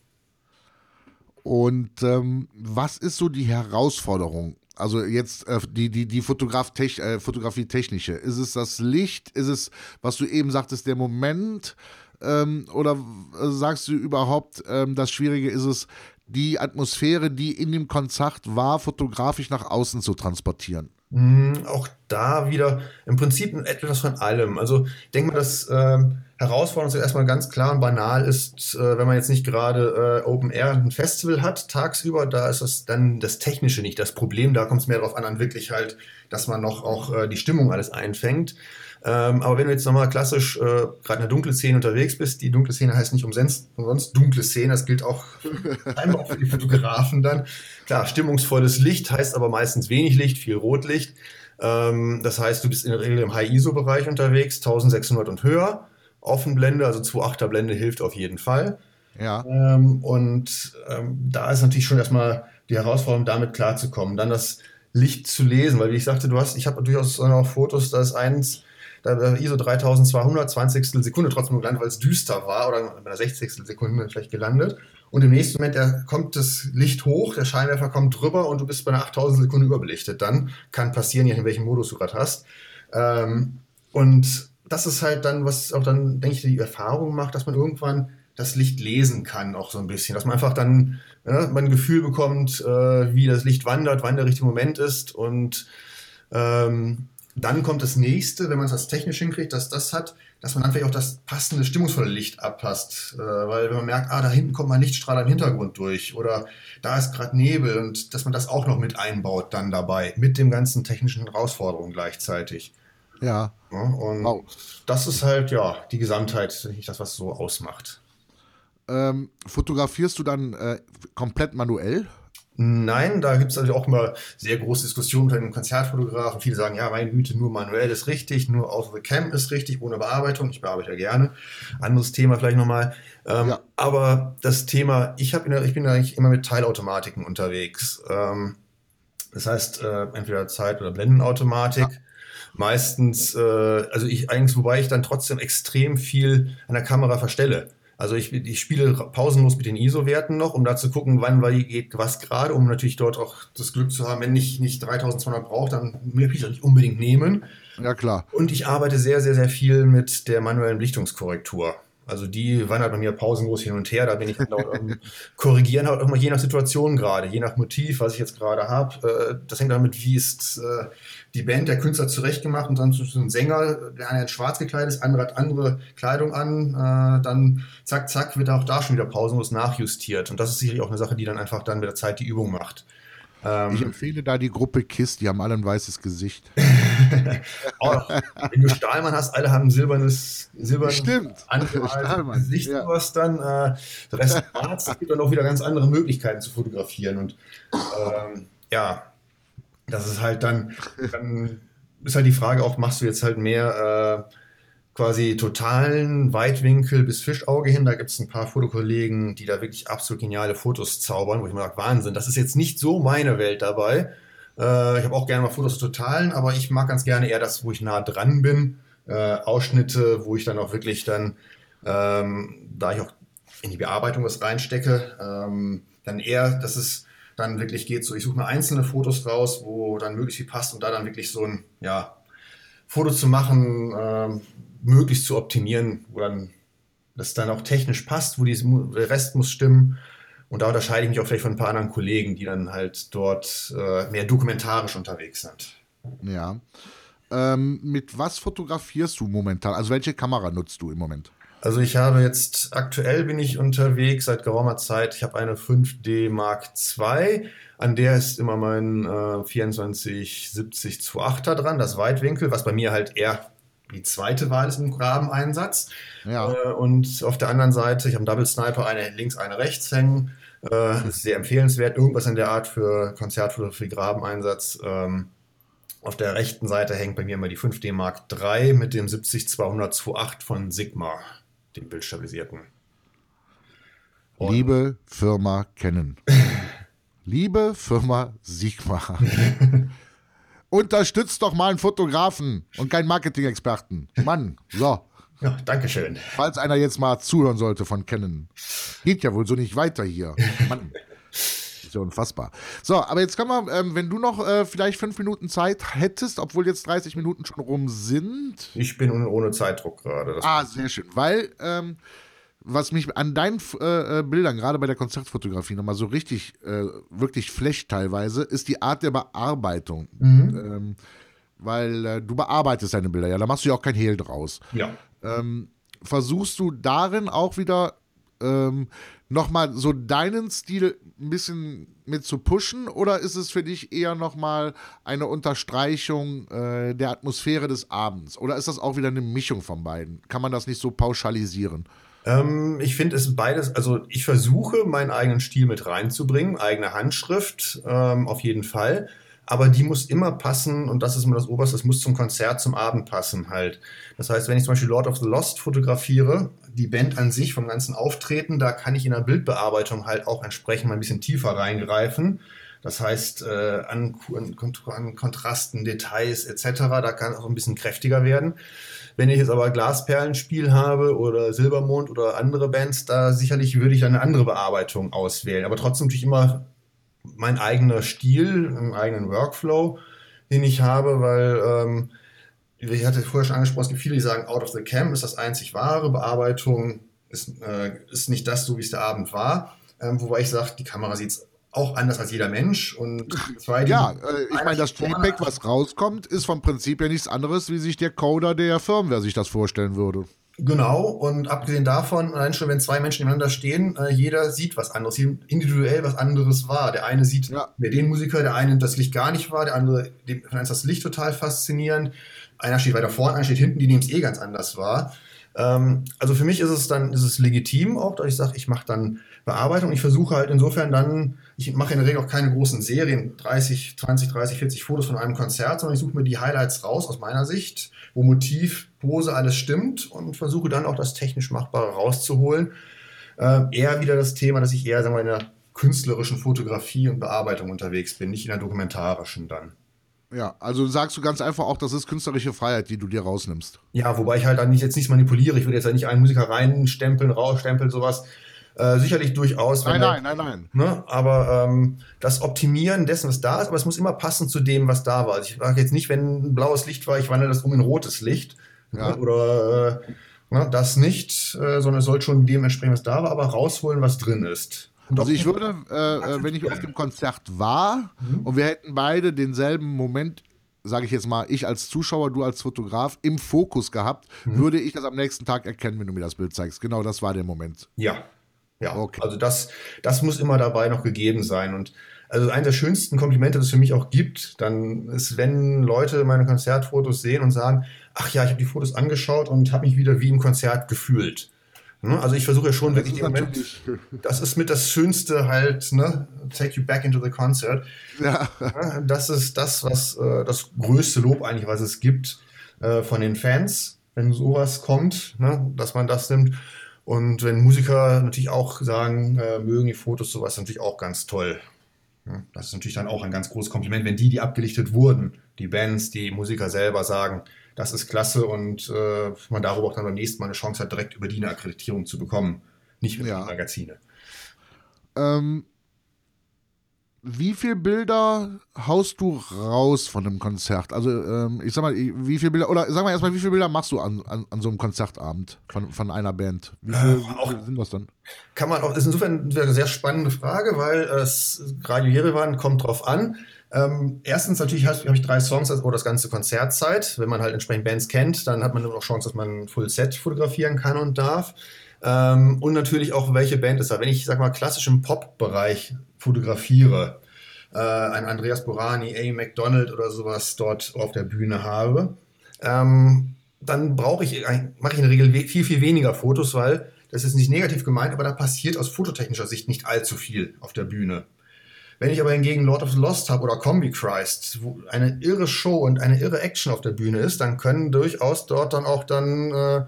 Speaker 2: Und ähm, was ist so die Herausforderung? Also jetzt äh, die, die, die Fotograf äh, Fotografie-technische. Ist es das Licht? Ist es, was du eben sagtest, der Moment? Ähm, oder sagst du überhaupt, ähm, das Schwierige ist es, die Atmosphäre, die in dem Konzert war, fotografisch nach außen zu transportieren?
Speaker 3: Mhm, auch da wieder im Prinzip etwas von allem. Also ich denke mal, dass ähm, Herausforderung erstmal ganz klar und banal ist, äh, wenn man jetzt nicht gerade äh, Open Air ein Festival hat, tagsüber, da ist das dann das Technische nicht das Problem. Da kommt es mehr darauf an, dann wirklich halt, dass man noch auch äh, die Stimmung alles einfängt. Ähm, aber wenn du jetzt nochmal klassisch äh, gerade in der dunklen Szene unterwegs bist, die dunkle Szene heißt nicht umsonst, umsonst dunkle Szene, das gilt auch, auch für die Fotografen dann. Klar, stimmungsvolles Licht heißt aber meistens wenig Licht, viel Rotlicht. Ähm, das heißt, du bist in der Regel im High-ISO-Bereich unterwegs, 1600 und höher. Offenblende, also 2.8er Blende hilft auf jeden Fall.
Speaker 2: Ja.
Speaker 3: Ähm, und ähm, da ist natürlich schon erstmal die Herausforderung, damit klarzukommen. Dann das Licht zu lesen, weil wie ich sagte, du hast, ich habe durchaus auch Fotos, da ist eins, da ISO 3200, 20 Sekunde trotzdem gelandet, weil es düster war oder bei der 60 Sekunde vielleicht gelandet. Und im nächsten Moment der, kommt das Licht hoch, der Scheinwerfer kommt drüber und du bist bei einer 8000 Sekunde überbelichtet. Dann kann passieren, je nachdem, welchen Modus du gerade hast. Ähm, und das ist halt dann, was auch dann, denke ich, die Erfahrung macht, dass man irgendwann das Licht lesen kann, auch so ein bisschen. Dass man einfach dann ja, man ein Gefühl bekommt, äh, wie das Licht wandert, wann der richtige Moment ist und ähm, dann kommt das nächste, wenn man das technisch hinkriegt, dass das hat, dass man dann vielleicht auch das passende stimmungsvolle Licht abpasst. Äh, weil wenn man merkt, ah, da hinten kommt mal Lichtstrahl im Hintergrund durch oder da ist gerade Nebel und dass man das auch noch mit einbaut dann dabei, mit dem ganzen technischen Herausforderungen gleichzeitig.
Speaker 2: Ja.
Speaker 3: ja und wow. das ist halt, ja, die Gesamtheit, das, was so ausmacht.
Speaker 2: Ähm, fotografierst du dann äh, komplett manuell?
Speaker 3: Nein, da gibt es also auch immer sehr große Diskussionen unter den Konzertfotografen. Viele sagen, ja, meine Güte, nur manuell ist richtig, nur out of the cam ist richtig, ohne Bearbeitung. Ich bearbeite ja gerne. Anderes Thema vielleicht nochmal. Ähm, ja. Aber das Thema, ich, hab ich bin eigentlich immer mit Teilautomatiken unterwegs. Ähm, das heißt, äh, entweder Zeit- oder Blendenautomatik. Ja. Meistens, äh, also ich eigentlich, wobei ich dann trotzdem extrem viel an der Kamera verstelle. Also ich, ich spiele pausenlos mit den ISO-Werten noch, um da zu gucken, wann geht was gerade, um natürlich dort auch das Glück zu haben, wenn ich nicht 3200 brauche, dann will ich das nicht unbedingt nehmen.
Speaker 2: Ja, klar.
Speaker 3: Und ich arbeite sehr, sehr, sehr viel mit der manuellen Belichtungskorrektur. Also die wandert bei mir pausenlos hin und her. Da bin ich laut ähm, korrigieren, halt auch mal je nach Situation gerade, je nach Motiv, was ich jetzt gerade habe. Äh, das hängt damit, wie ist äh, die Band, der Künstler zurechtgemacht und dann so ein Sänger, der eine in schwarz gekleidet ist, andere hat andere Kleidung an, äh, dann zack, zack, wird auch da schon wieder pausenlos nachjustiert. Und das ist sicherlich auch eine Sache, die dann einfach dann mit der Zeit die Übung macht.
Speaker 2: Ähm, ich empfehle da die Gruppe KISS, die haben alle ein weißes Gesicht.
Speaker 3: oh, wenn du Stahlmann hast, alle haben ein silbernes, silbernes
Speaker 2: Stimmt.
Speaker 3: Gesicht, ja. was dann äh, der Rest schwarz. Es gibt dann auch wieder ganz andere Möglichkeiten zu fotografieren. Und ähm, ja, das ist halt dann, dann ist halt die Frage auch, machst du jetzt halt mehr äh, quasi totalen Weitwinkel bis Fischauge hin. Da gibt es ein paar Fotokollegen, die da wirklich absolut geniale Fotos zaubern, wo ich mir sage, Wahnsinn, das ist jetzt nicht so meine Welt dabei. Äh, ich habe auch gerne mal Fotos totalen, aber ich mag ganz gerne eher das, wo ich nah dran bin. Äh, Ausschnitte, wo ich dann auch wirklich dann, ähm, da ich auch in die Bearbeitung was reinstecke, ähm, dann eher, dass es dann wirklich geht, so ich suche mir einzelne Fotos raus, wo dann möglichst viel passt und da dann wirklich so ein, ja, Foto zu machen, ähm, möglichst zu optimieren, wo dann das dann auch technisch passt, wo die, der Rest muss stimmen. Und da unterscheide ich mich auch vielleicht von ein paar anderen Kollegen, die dann halt dort äh, mehr dokumentarisch unterwegs sind.
Speaker 2: Ja. Ähm, mit was fotografierst du momentan? Also welche Kamera nutzt du im Moment?
Speaker 3: Also ich habe jetzt, aktuell bin ich unterwegs seit geraumer Zeit. Ich habe eine 5D Mark II. An der ist immer mein äh, 2470 zu 8er dran, das Weitwinkel, was bei mir halt eher die zweite Wahl ist im Grabeneinsatz. Ja. Äh, und auf der anderen Seite, ich habe einen Double Sniper, eine links, eine rechts hängen. Äh, ist sehr empfehlenswert. Irgendwas in der Art für Konzertfotografie, Grabeneinsatz. Ähm, auf der rechten Seite hängt bei mir immer die 5D Mark III mit dem 70-200 2.8 von Sigma, dem bildstabilisierten.
Speaker 2: Und Liebe Firma kennen. Liebe Firma Sigma. Unterstützt doch mal einen Fotografen und keinen Marketing-Experten. Mann, so.
Speaker 3: Ja, danke schön.
Speaker 2: Falls einer jetzt mal zuhören sollte von Canon. Geht ja wohl so nicht weiter hier. Mann. Ja unfassbar. So, aber jetzt kann man, ähm, wenn du noch äh, vielleicht fünf Minuten Zeit hättest, obwohl jetzt 30 Minuten schon rum sind.
Speaker 3: Ich bin ohne Zeitdruck gerade.
Speaker 2: Ah, sehr schön. Weil ähm, was mich an deinen äh, äh, Bildern, gerade bei der Konzertfotografie, nochmal so richtig, äh, wirklich flecht teilweise, ist die Art der Bearbeitung. Mhm. Ähm, weil äh, du bearbeitest deine Bilder, ja, da machst du ja auch kein Hehl draus.
Speaker 3: Ja.
Speaker 2: Ähm, versuchst du darin auch wieder ähm, nochmal so deinen Stil ein bisschen mit zu pushen oder ist es für dich eher nochmal eine Unterstreichung äh, der Atmosphäre des Abends? Oder ist das auch wieder eine Mischung von beiden? Kann man das nicht so pauschalisieren?
Speaker 3: Ähm, ich finde es beides, also ich versuche meinen eigenen Stil mit reinzubringen, eigene Handschrift ähm, auf jeden Fall. Aber die muss immer passen und das ist immer das Oberste, es muss zum Konzert, zum Abend passen halt. Das heißt, wenn ich zum Beispiel Lord of the Lost fotografiere, die Band an sich vom ganzen Auftreten, da kann ich in der Bildbearbeitung halt auch entsprechend mal ein bisschen tiefer reingreifen. Das heißt, äh, an, an, Kontrasten, Details etc., da kann es auch ein bisschen kräftiger werden. Wenn ich jetzt aber Glasperlenspiel habe oder Silbermond oder andere Bands, da sicherlich würde ich eine andere Bearbeitung auswählen. Aber trotzdem natürlich immer mein eigener Stil, einen eigenen Workflow, den ich habe, weil ähm, ich hatte vorher schon angesprochen, es gibt viele, die sagen, out of the cam ist das einzig wahre, Bearbeitung ist, äh, ist nicht das, so wie es der Abend war. Ähm, wobei ich sage, die Kamera sieht auch anders als jeder Mensch. Und
Speaker 2: zwei, ja, äh, ich meine, das JPEG, was rauskommt, ist vom Prinzip ja nichts anderes, wie sich der Coder der Firmware sich das vorstellen würde.
Speaker 3: Genau, und abgesehen davon, allein schon, wenn zwei Menschen nebeneinander stehen, äh, jeder sieht was anderes, individuell was anderes wahr. Der eine sieht ja. mehr den Musiker, der eine das Licht gar nicht wahr, der andere, dem ist das Licht total faszinierend. Einer steht weiter vorne, einer steht hinten, die nehmen es eh ganz anders wahr. Ähm, also für mich ist es dann ist es legitim auch, dass ich sage, ich mache dann Bearbeitung. Ich versuche halt insofern dann, ich mache in der Regel auch keine großen Serien, 30, 20, 30, 40 Fotos von einem Konzert, sondern ich suche mir die Highlights raus aus meiner Sicht, wo Motiv, Pose, alles stimmt und versuche dann auch das technisch Machbare rauszuholen. Äh, eher wieder das Thema, dass ich eher sagen wir, in der künstlerischen Fotografie und Bearbeitung unterwegs bin, nicht in der dokumentarischen dann.
Speaker 2: Ja, also sagst du ganz einfach auch, das ist künstlerische Freiheit, die du dir rausnimmst.
Speaker 3: Ja, wobei ich halt dann nicht, jetzt nichts manipuliere. Ich würde jetzt halt nicht einen Musiker reinstempeln, rausstempeln, sowas. Äh, sicherlich durchaus.
Speaker 2: Nein, nein, nein, nein.
Speaker 3: Ne, aber ähm, das Optimieren dessen, was da ist, aber es muss immer passen zu dem, was da war. Also ich sage jetzt nicht, wenn ein blaues Licht war, ich wandle das um in rotes Licht. Ja. Ne, oder äh, ne, das nicht, äh, sondern es soll schon dementsprechend, was da war, aber rausholen, was drin ist.
Speaker 2: Also ich würde, äh, äh, wenn ich auf dem Konzert war mhm. und wir hätten beide denselben Moment sage ich jetzt mal, ich als Zuschauer, du als Fotograf im Fokus gehabt, mhm. würde ich das am nächsten Tag erkennen, wenn du mir das Bild zeigst. Genau das war der Moment.
Speaker 3: Ja, ja, okay. also das, das muss immer dabei noch gegeben sein. Und also eines der schönsten Komplimente, das es für mich auch gibt, dann ist, wenn Leute meine Konzertfotos sehen und sagen, ach ja, ich habe die Fotos angeschaut und habe mich wieder wie im Konzert gefühlt. Ne? Also ich versuche ja schon das wirklich im Moment, das ist mit das Schönste halt, ne? Take you back into the concert. Ja. Das ist das, was äh, das größte Lob eigentlich, was es gibt äh, von den Fans wenn sowas kommt, ne, dass man das nimmt. Und wenn Musiker natürlich auch sagen, äh, mögen die Fotos, sowas natürlich auch ganz toll. Ja, das ist natürlich dann auch ein ganz großes Kompliment, wenn die, die abgelichtet wurden, die Bands, die Musiker selber sagen, das ist klasse und äh, man darüber auch dann beim nächsten Mal eine Chance hat, direkt über die eine Akkreditierung zu bekommen, nicht über
Speaker 2: Ja.
Speaker 3: die Magazine.
Speaker 2: Ähm, wie viele Bilder haust du raus von einem Konzert? Also, ähm, ich sag mal, wie viele Bilder, oder sag mal erstmal, wie viele Bilder machst du an, an, an so einem Konzertabend von, von einer Band? Wie viele,
Speaker 3: Äh, auch-
Speaker 2: sind das dann?
Speaker 3: Kann man auch, ist insofern eine sehr spannende Frage, weil es Radio Jerewan kommt drauf an. Ähm, erstens natürlich habe ich drei Songs oder das ganze Konzertzeit. Wenn man halt entsprechend Bands kennt, dann hat man immer noch Chance, dass man ein Full Set fotografieren kann und darf. Ähm, und natürlich auch, welche Band ist da. Wenn ich, sag mal, klassisch im Pop-Bereich fotografiere, äh, ein Andreas Borani, A. McDonald oder sowas dort auf der Bühne habe, ähm, dann brauche ich, mache ich in der Regel viel, viel weniger Fotos, weil das ist nicht negativ gemeint, aber da passiert aus fototechnischer Sicht nicht allzu viel auf der Bühne. Wenn ich aber hingegen Lord of the Lost habe oder Combi Christ, wo eine irre Show und eine irre Action auf der Bühne ist, dann können durchaus dort dann auch dann äh,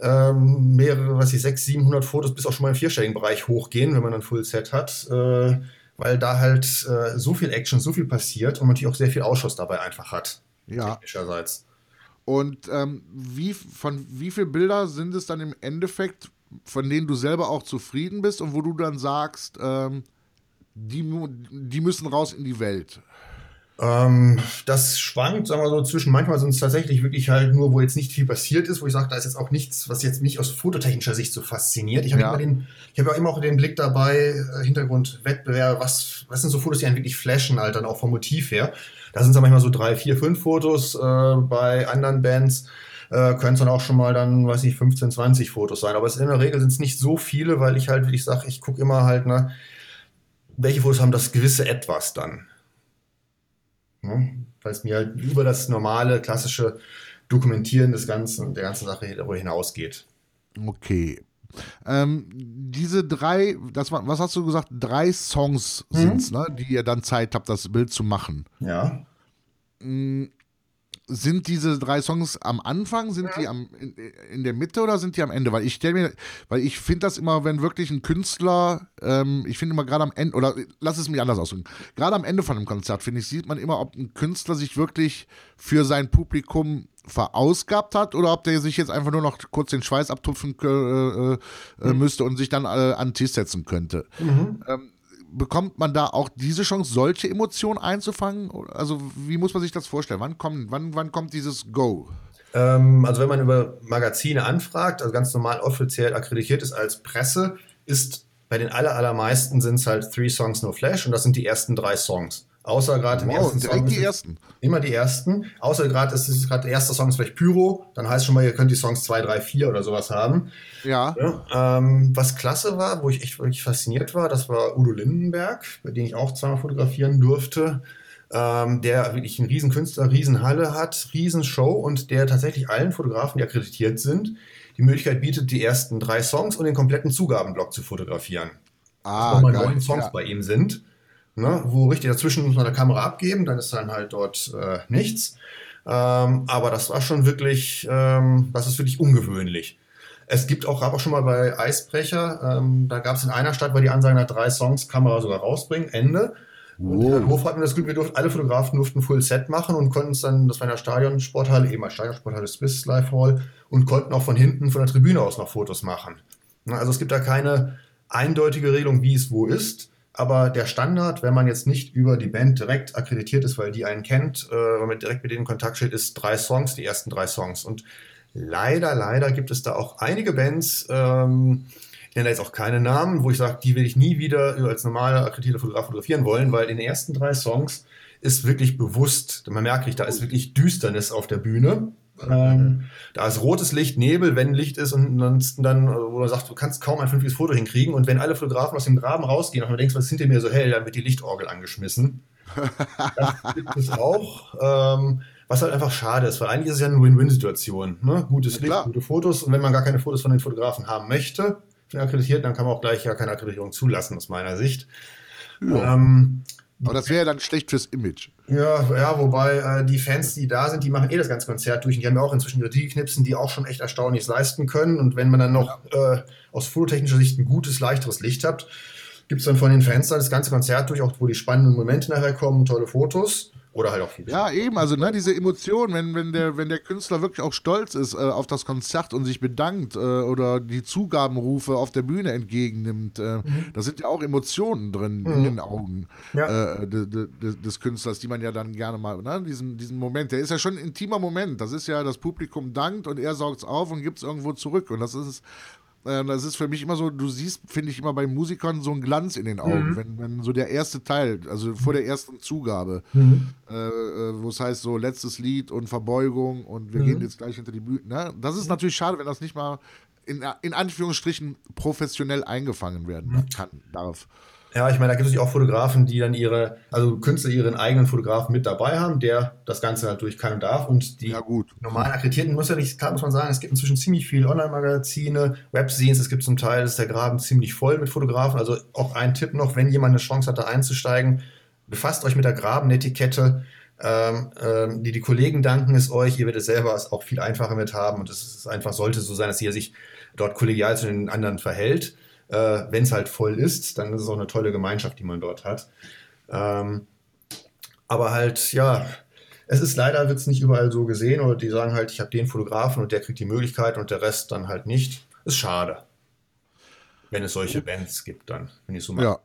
Speaker 3: ähm, mehrere, was ich, 600, 700 Fotos bis auch schon mal im vierstelligen Bereich hochgehen, wenn man ein Full Set hat, äh, weil da halt äh, so viel Action, so viel passiert und man natürlich auch sehr viel Ausschuss dabei einfach hat.
Speaker 2: Ja.
Speaker 3: Technischerseits.
Speaker 2: Und ähm, wie, von wie viele Bilder sind es dann im Endeffekt, von denen du selber auch zufrieden bist und wo du dann sagst, ähm, die, die müssen raus in die Welt?
Speaker 3: Ähm, das schwankt, sagen wir so, zwischen manchmal sind es tatsächlich wirklich halt nur, wo jetzt nicht viel passiert ist, wo ich sage, da ist jetzt auch nichts, was jetzt mich aus fototechnischer Sicht so fasziniert. Ich habe
Speaker 2: Ja.
Speaker 3: immer den, ich habe ja immer auch den Blick dabei, äh, Hintergrund, Wettbewerb, was, was sind so Fotos, die einen wirklich flashen, halt dann auch vom Motiv her. Da sind es dann manchmal so drei, vier, fünf Fotos, äh, bei anderen Bands äh, können es dann auch schon mal dann, weiß ich, 15, 20 Fotos sein. Aber es, in der Regel sind es nicht so viele, weil ich halt wirklich sage, ich gucke immer halt, ne, welche Fotos haben das gewisse Etwas dann. Ne? Weil es mir halt über das normale, klassische Dokumentieren des Ganzen und der ganzen Sache hinausgeht.
Speaker 2: Okay. Ähm, diese drei, das war, was hast du gesagt? Drei Songs
Speaker 3: Mhm.
Speaker 2: sind's, ne, die ihr dann Zeit habt, das Bild zu machen.
Speaker 3: Ja.
Speaker 2: Mm, Sind diese drei Songs am Anfang, sind die am, in, in der Mitte oder sind die am Ende? Weil ich stelle mir, weil ich finde das immer, wenn wirklich ein Künstler, ähm, ich finde immer gerade am Ende, oder lass es mich anders ausdrücken, gerade am Ende von einem Konzert, finde ich, sieht man immer, ob ein Künstler sich wirklich für sein Publikum verausgabt hat oder ob der sich jetzt einfach nur noch kurz den Schweiß abtupfen äh, äh, äh, müsste und sich dann äh, an den Tisch setzen könnte. Ähm, bekommt man da auch diese Chance, solche Emotionen einzufangen? Also wie muss man sich das vorstellen? Wann kommt, wann, wann kommt dieses Go?
Speaker 3: Ähm, also wenn man über Magazine anfragt, also ganz normal offiziell akkreditiert ist als Presse, ist bei den aller, allermeisten sind es halt Three Songs No Flash und das sind die ersten drei Songs. Außer gerade im
Speaker 2: Wow,
Speaker 3: ersten
Speaker 2: direkt
Speaker 3: Song
Speaker 2: die ersten.
Speaker 3: Immer die ersten. Außer gerade ist es gerade der erste Song ist vielleicht Pyro, dann heißt schon mal, ihr könnt die Songs 2, 3, 4 oder sowas haben.
Speaker 2: Ja.
Speaker 3: Ja, ähm, was klasse war, wo ich echt wirklich fasziniert war, das war Udo Lindenberg, bei dem ich auch zweimal fotografieren durfte, ähm, der wirklich einen riesen Künstler, riesen Halle hat, riesen Show und der tatsächlich allen Fotografen, die akkreditiert sind, die Möglichkeit bietet, die ersten drei Songs und den kompletten Zugabenblock zu fotografieren.
Speaker 2: Ah,
Speaker 3: Nochmal
Speaker 2: geil.
Speaker 3: neun Songs
Speaker 2: Ja.
Speaker 3: bei ihm sind, ne, wo richtig dazwischen muss man eine Kamera abgeben, dann ist dann halt dort äh, nichts. Ähm, aber das war schon wirklich, ähm, das ist wirklich ungewöhnlich. Es gibt auch, gab auch schon mal bei Eisbrecher, ähm, da gab es in einer Stadt, weil die Ansage nach drei Songs Kamera sogar rausbringen, Ende. Und
Speaker 2: Wow.
Speaker 3: Hatten wir das Glück, wir durften, alle Fotografen durften Full Set machen und konnten es dann, das war in der Stadionsporthalle, eben als Stadionsporthalle Swiss Life Hall und konnten auch von hinten von der Tribüne aus noch Fotos machen. Na, Also es gibt da keine eindeutige Regelung, wie es wo ist. Aber der Standard, wenn man jetzt nicht über die Band direkt akkreditiert ist, weil die einen kennt, äh, wenn man direkt mit denen in Kontakt steht, ist drei Songs, die ersten drei Songs. Und leider, leider gibt es da auch einige Bands, ähm, ich nenne da jetzt auch keine Namen, wo ich sage, die will ich nie wieder als normaler akkreditierter Fotograf fotografieren wollen, weil in den ersten drei Songs ist wirklich bewusst, man merkt da ist wirklich Düsternis auf der Bühne. Ähm, da ist rotes Licht, Nebel, wenn Licht ist und ansonsten dann, äh, wo man sagt, du kannst kaum ein vernünftiges Foto hinkriegen und wenn alle Fotografen aus dem Graben rausgehen und man denkt, was ist hinter mir so hell, dann wird die Lichtorgel angeschmissen. Das gibt es auch. Ähm, was halt einfach schade ist, weil eigentlich ist es ja eine Win-Win-Situation. Ne? Gutes
Speaker 2: Ja,
Speaker 3: Licht,
Speaker 2: klar.
Speaker 3: gute Fotos und wenn man gar keine Fotos von den Fotografen haben möchte, von den Akkreditierten, dann kann man auch gleich ja keine Akkreditierung zulassen, aus meiner Sicht.
Speaker 2: Ja.
Speaker 3: Ähm,
Speaker 2: Aber das wäre ja dann schlecht fürs Image.
Speaker 3: Ja, ja, wobei äh, die Fans, die da sind, die machen eh das ganze Konzert durch und die haben ja auch inzwischen ihre Knipsen, die auch schon echt erstaunlich leisten können. Und wenn man dann noch äh, aus fototechnischer Sicht ein gutes, leichteres Licht hat, gibt es dann von den Fans dann das ganze Konzert durch, auch wo die spannenden Momente nachher kommen, tolle Fotos. Oder halt auch viel.
Speaker 2: Ja, eben, also ne, diese Emotion, wenn, wenn, der, wenn der Künstler wirklich auch stolz ist äh, auf das Konzert und sich bedankt äh, oder die Zugabenrufe auf der Bühne entgegennimmt, äh, mhm. da sind ja auch Emotionen drin mhm. in den Augen ja. Äh, de, de, de, des Künstlers, die man ja dann gerne mal, ne, diesen, diesen Moment, der ist ja schon ein intimer Moment. Das ist ja, das Publikum dankt und er saugt es auf und gibt es irgendwo zurück. Und das ist das ist für mich immer so, du siehst, finde ich, immer bei Musikern so einen Glanz in den Augen, mhm. wenn, wenn so der erste Teil, also vor der ersten Zugabe, mhm. äh, äh wo es heißt so letztes Lied und Verbeugung und wir mhm. gehen jetzt gleich hinter die Bühne. Ne? Das ist natürlich schade, wenn das nicht mal in, in Anführungsstrichen professionell eingefangen werden mhm. kann, darf.
Speaker 3: Ja, ich meine, da gibt es natürlich auch Fotografen, die dann ihre, also Künstler ihren eigenen Fotografen mit dabei haben, der das Ganze halt durch kann und darf. Und die
Speaker 2: ja, gut.
Speaker 3: normalen Akkreditierten muss ja nicht, klar muss man sagen, es gibt inzwischen ziemlich viele Online-Magazine, Webscenes, es gibt zum Teil, ist der Graben ziemlich voll mit Fotografen. Also auch ein Tipp noch, wenn jemand eine Chance hat, da einzusteigen, befasst euch mit der Graben-Etikette. Ähm, ähm, die, die Kollegen danken es euch, ihr werdet es selber es auch viel einfacher mit haben und es ist einfach, sollte so sein, dass ihr sich dort kollegial zu den anderen verhält. Äh, Wenn es halt voll ist, dann ist es auch eine tolle Gemeinschaft, die man dort hat. Ähm, aber halt, ja, es ist leider, wird es nicht überall so gesehen oder die sagen halt, ich habe den Fotografen und der kriegt die Möglichkeit und der Rest dann halt nicht. Ist schade. Wenn es solche Bands gibt, dann, wenn ich so
Speaker 2: mal. Ja.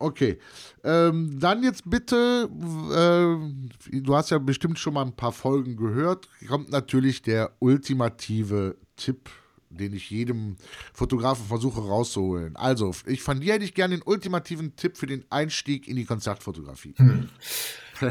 Speaker 2: Okay. Ähm, dann jetzt bitte, äh, du hast ja bestimmt schon mal ein paar Folgen gehört, kommt natürlich der ultimative Tipp den ich jedem Fotografen versuche rauszuholen. Also, ich von dir hätte ich gerne den ultimativen Tipp für den Einstieg in die Konzertfotografie. Hm.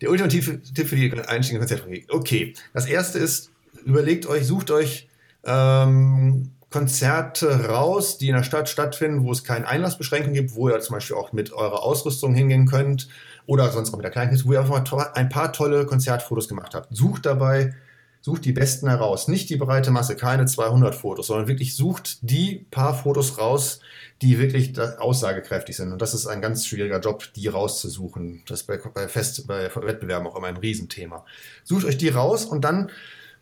Speaker 3: Der ultimative Tipp für die Einstieg in die Konzertfotografie. Okay, das erste ist, überlegt euch, sucht euch ähm, Konzerte raus, die in der Stadt stattfinden, wo es keine Einlassbeschränkungen gibt, wo ihr zum Beispiel auch mit eurer Ausrüstung hingehen könnt oder sonst auch mit der Kleinen, wo ihr einfach mal ein paar tolle Konzertfotos gemacht habt. Sucht dabei sucht die besten heraus. Nicht die breite Masse, keine 200 Fotos, sondern wirklich sucht die paar Fotos raus, die wirklich aussagekräftig sind. Und das ist ein ganz schwieriger Job, die rauszusuchen. Das ist bei, bei, Fest, bei Wettbewerben auch immer ein Riesenthema. Sucht euch die raus und dann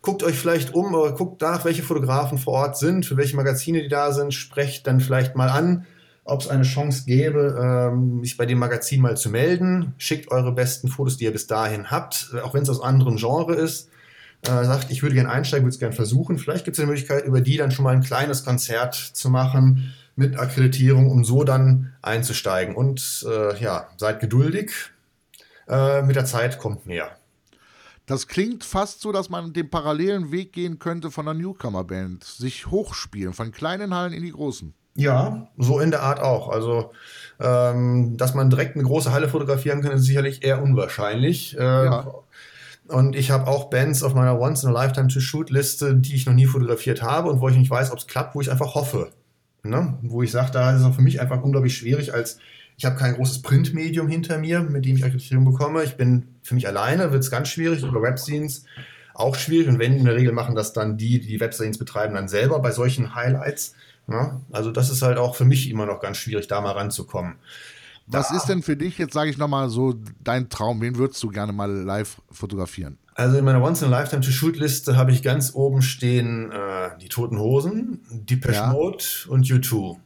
Speaker 3: guckt euch vielleicht um oder guckt nach, welche Fotografen vor Ort sind, für welche Magazine die da sind, sprecht dann vielleicht mal an, ob es eine Chance gäbe, ähm, sich bei dem Magazin mal zu melden. Schickt eure besten Fotos, die ihr bis dahin habt, auch wenn es aus anderem Genre ist äh, sagt, ich würde gerne einsteigen, würde es gerne versuchen. Vielleicht gibt es eine Möglichkeit, über die dann schon mal ein kleines Konzert zu machen mit Akkreditierung, um so dann einzusteigen. Und äh, ja, seid geduldig. Äh, mit der Zeit kommt mehr.
Speaker 2: Das klingt fast so, dass man den parallelen Weg gehen könnte von einer Newcomer-Band. Sich hochspielen, von kleinen Hallen in die großen.
Speaker 3: Ja, so in der Art auch. Also, ähm, dass man direkt eine große Halle fotografieren kann, ist sicherlich eher unwahrscheinlich. Äh, ja. Und ich habe auch Bands auf meiner Once-in-a-Lifetime-to-Shoot-Liste, die ich noch nie fotografiert habe und wo ich nicht weiß, ob es klappt, wo ich einfach hoffe. Ne? Wo ich sage, da ist es für mich einfach unglaublich schwierig, als ich habe kein großes Printmedium hinter mir, mit dem ich Akkreditierung bekomme. Ich bin für mich alleine, wird es ganz schwierig. Über Webscenes auch schwierig. Und wenn in der Regel machen das dann die, die die Webscenes betreiben, dann selber bei solchen Highlights. Ne? Also das ist halt auch für mich immer noch ganz schwierig, da mal ranzukommen.
Speaker 2: Was ist denn für dich, jetzt sage ich nochmal so, dein Traum? Wen würdest du gerne mal live fotografieren?
Speaker 3: Also in meiner Once-in-a-Lifetime-to-Shoot-Liste habe ich ganz oben stehen äh, die Toten Hosen, Depeche ja. Mode und U2.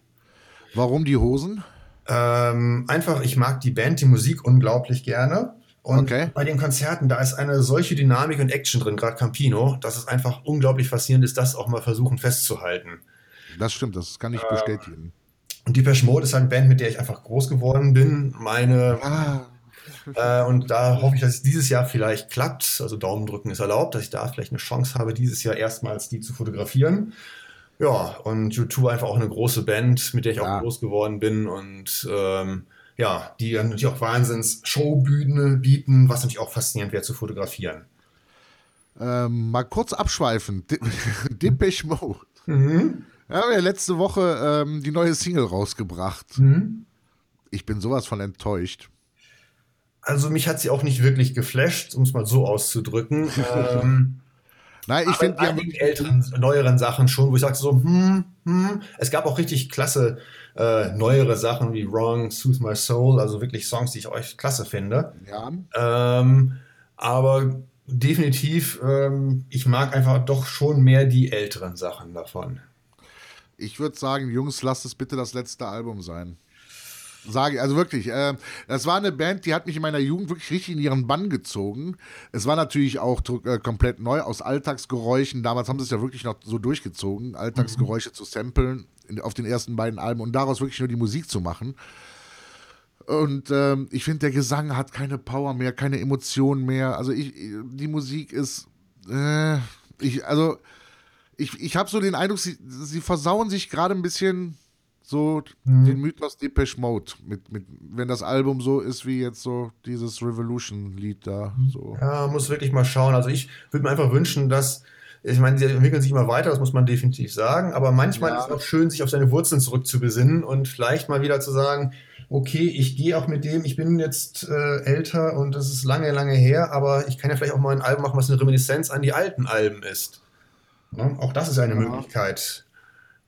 Speaker 2: Warum die Hosen?
Speaker 3: Ähm, einfach, ich mag die Band, die Musik unglaublich gerne. Und okay. bei den Konzerten, da ist eine solche Dynamik und Action drin, gerade Campino, dass es einfach unglaublich faszinierend ist, das auch mal versuchen festzuhalten.
Speaker 2: Das stimmt, das kann ich äh, bestätigen.
Speaker 3: Und Depeche Mode ist halt eine Band, mit der ich einfach groß geworden bin. Meine. Ah. Äh, und da hoffe ich, dass es dieses Jahr vielleicht klappt. Also Daumen drücken ist erlaubt, dass ich da vielleicht eine Chance habe, dieses Jahr erstmals die zu fotografieren. Ja, und U2 einfach auch eine große Band, mit der ich ja. auch groß geworden bin. Und ähm, ja, die natürlich auch Wahnsinns-Showbühne bieten, was natürlich auch faszinierend wäre zu fotografieren.
Speaker 2: Ähm, mal kurz abschweifen. Depeche Mode. Mhm. Ja, wir haben ja letzte Woche ähm, die neue Single rausgebracht. Mhm. Ich bin sowas von enttäuscht.
Speaker 3: Also mich hat sie auch nicht wirklich geflasht, um es mal so auszudrücken. ähm,
Speaker 2: Nein, ich finde
Speaker 3: die haben älteren, neueren Sachen schon, wo ich sage so, hm, hm. Es gab auch richtig klasse äh, neuere Sachen wie Wrong, Soothe My Soul, also wirklich Songs, die ich euch klasse finde.
Speaker 2: Ja.
Speaker 3: Ähm, aber definitiv, ähm, ich mag einfach doch schon mehr die älteren Sachen davon.
Speaker 2: Ich würde sagen, Jungs, lasst es bitte das letzte Album sein. Sage ich, also wirklich, äh, das war eine Band, die hat mich in meiner Jugend wirklich richtig in ihren Bann gezogen. Es war natürlich auch äh, komplett neu aus Alltagsgeräuschen. Damals haben sie es ja wirklich noch so durchgezogen, Alltagsgeräusche mhm. zu samplen in, auf den ersten beiden Alben und daraus wirklich nur die Musik zu machen. Und ähm, ich finde, der Gesang hat keine Power mehr, keine Emotionen mehr. Also ich, die Musik ist, äh, ich, also ich, ich habe so den Eindruck, sie, sie versauen sich gerade ein bisschen so mhm. den Mythos Depeche Mode, mit, mit, wenn das Album so ist wie jetzt so dieses Revolution-Lied da. So.
Speaker 3: Ja, muss wirklich mal schauen. Also ich würde mir einfach wünschen, dass, ich meine, sie entwickeln sich immer weiter, das muss man definitiv sagen, aber manchmal ja. ist es auch schön, sich auf seine Wurzeln zurückzubesinnen und vielleicht mal wieder zu sagen, okay, ich gehe auch mit dem, ich bin jetzt äh, älter und das ist lange, lange her, aber ich kann ja vielleicht auch mal ein Album machen, was eine Reminiszenz an die alten Alben ist. Ne? Auch das ist eine ja. Möglichkeit.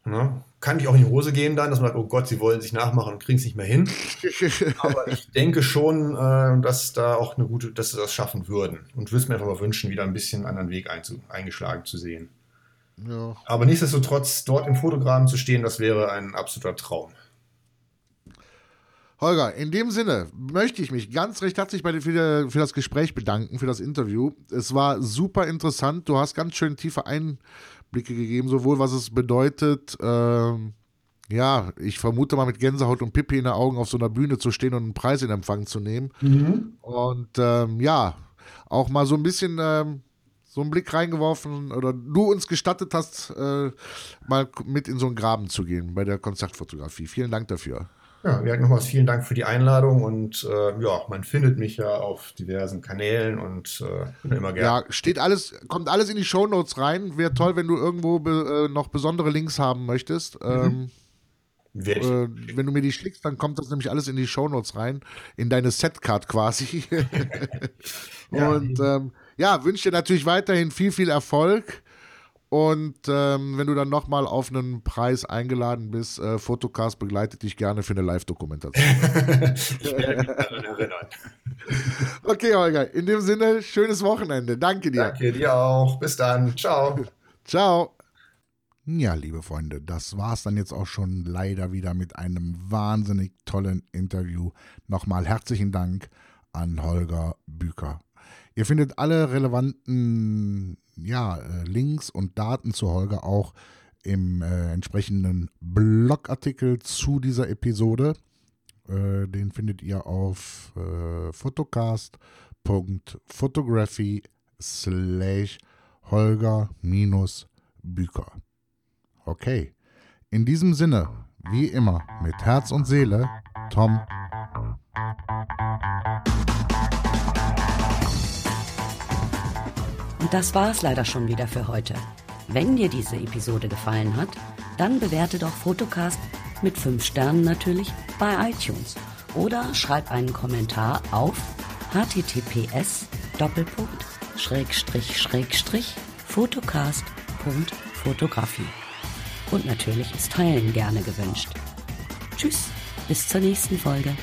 Speaker 3: Ne? Kann ich auch in die Hose gehen dann, dass man sagt, oh Gott, sie wollen sich nachmachen und kriegen es nicht mehr hin. Aber ich denke schon, äh, dass da auch eine gute, dass sie das schaffen würden. Und würde es mir einfach mal wünschen, wieder ein bisschen einen anderen Weg eingeschlagen zu sehen. Ja. Aber nichtsdestotrotz, dort im Fotogramm zu stehen, das wäre ein absoluter Traum.
Speaker 2: Holger, in dem Sinne möchte ich mich ganz recht herzlich bei dir für, für, das Gespräch bedanken, für das Interview. Es war super interessant. Du hast ganz schön tiefe Einblicke gegeben, sowohl was es bedeutet, ähm, ja, ich vermute mal mit Gänsehaut und Pippi in den Augen auf so einer Bühne zu stehen und einen Preis in Empfang zu nehmen. Mhm. Und ähm, ja, auch mal so ein bisschen ähm, so einen Blick reingeworfen oder du uns gestattet hast, äh, mal mit in so einen Graben zu gehen bei der Konzertfotografie. Vielen Dank dafür.
Speaker 3: Ja, wir nochmals vielen Dank für die Einladung und äh, ja, man findet mich ja auf diversen Kanälen und äh, immer gerne.
Speaker 2: Ja, steht alles, kommt alles in die Shownotes rein. Wäre toll, wenn du irgendwo be, äh, noch besondere Links haben möchtest. Mhm. Ähm, äh, wenn du mir die schickst, dann kommt das nämlich alles in die Shownotes rein, in deine Setcard quasi. ja. Und ähm, ja, wünsche dir natürlich weiterhin viel, viel Erfolg. Und ähm, wenn du dann nochmal auf einen Preis eingeladen bist, äh, Fotocast begleitet dich gerne für eine Live-Dokumentation. ich werde mich daran erinnern. Okay, Holger, in dem Sinne, schönes Wochenende. Danke dir.
Speaker 3: Danke dir auch. Bis dann. Ciao.
Speaker 2: Ciao. Ja, liebe Freunde, das war es dann jetzt auch schon leider wieder mit einem wahnsinnig tollen Interview. Nochmal herzlichen Dank an Holger Büker. Ihr findet alle relevanten ja, äh, Links und Daten zu Holger auch im äh, entsprechenden Blogartikel zu dieser Episode. Äh, den findet ihr auf äh, photocast.photography slash Holger-Büker. Okay, in diesem Sinne, wie immer, mit Herz und Seele, Tom.
Speaker 1: Und das war es leider schon wieder für heute. Wenn dir diese Episode gefallen hat, dann bewerte doch Fotocast mit 5 Sternen natürlich bei iTunes oder schreib einen Kommentar auf https fotocast.fotografie. Und natürlich ist Teilen gerne gewünscht. Tschüss, bis zur nächsten Folge.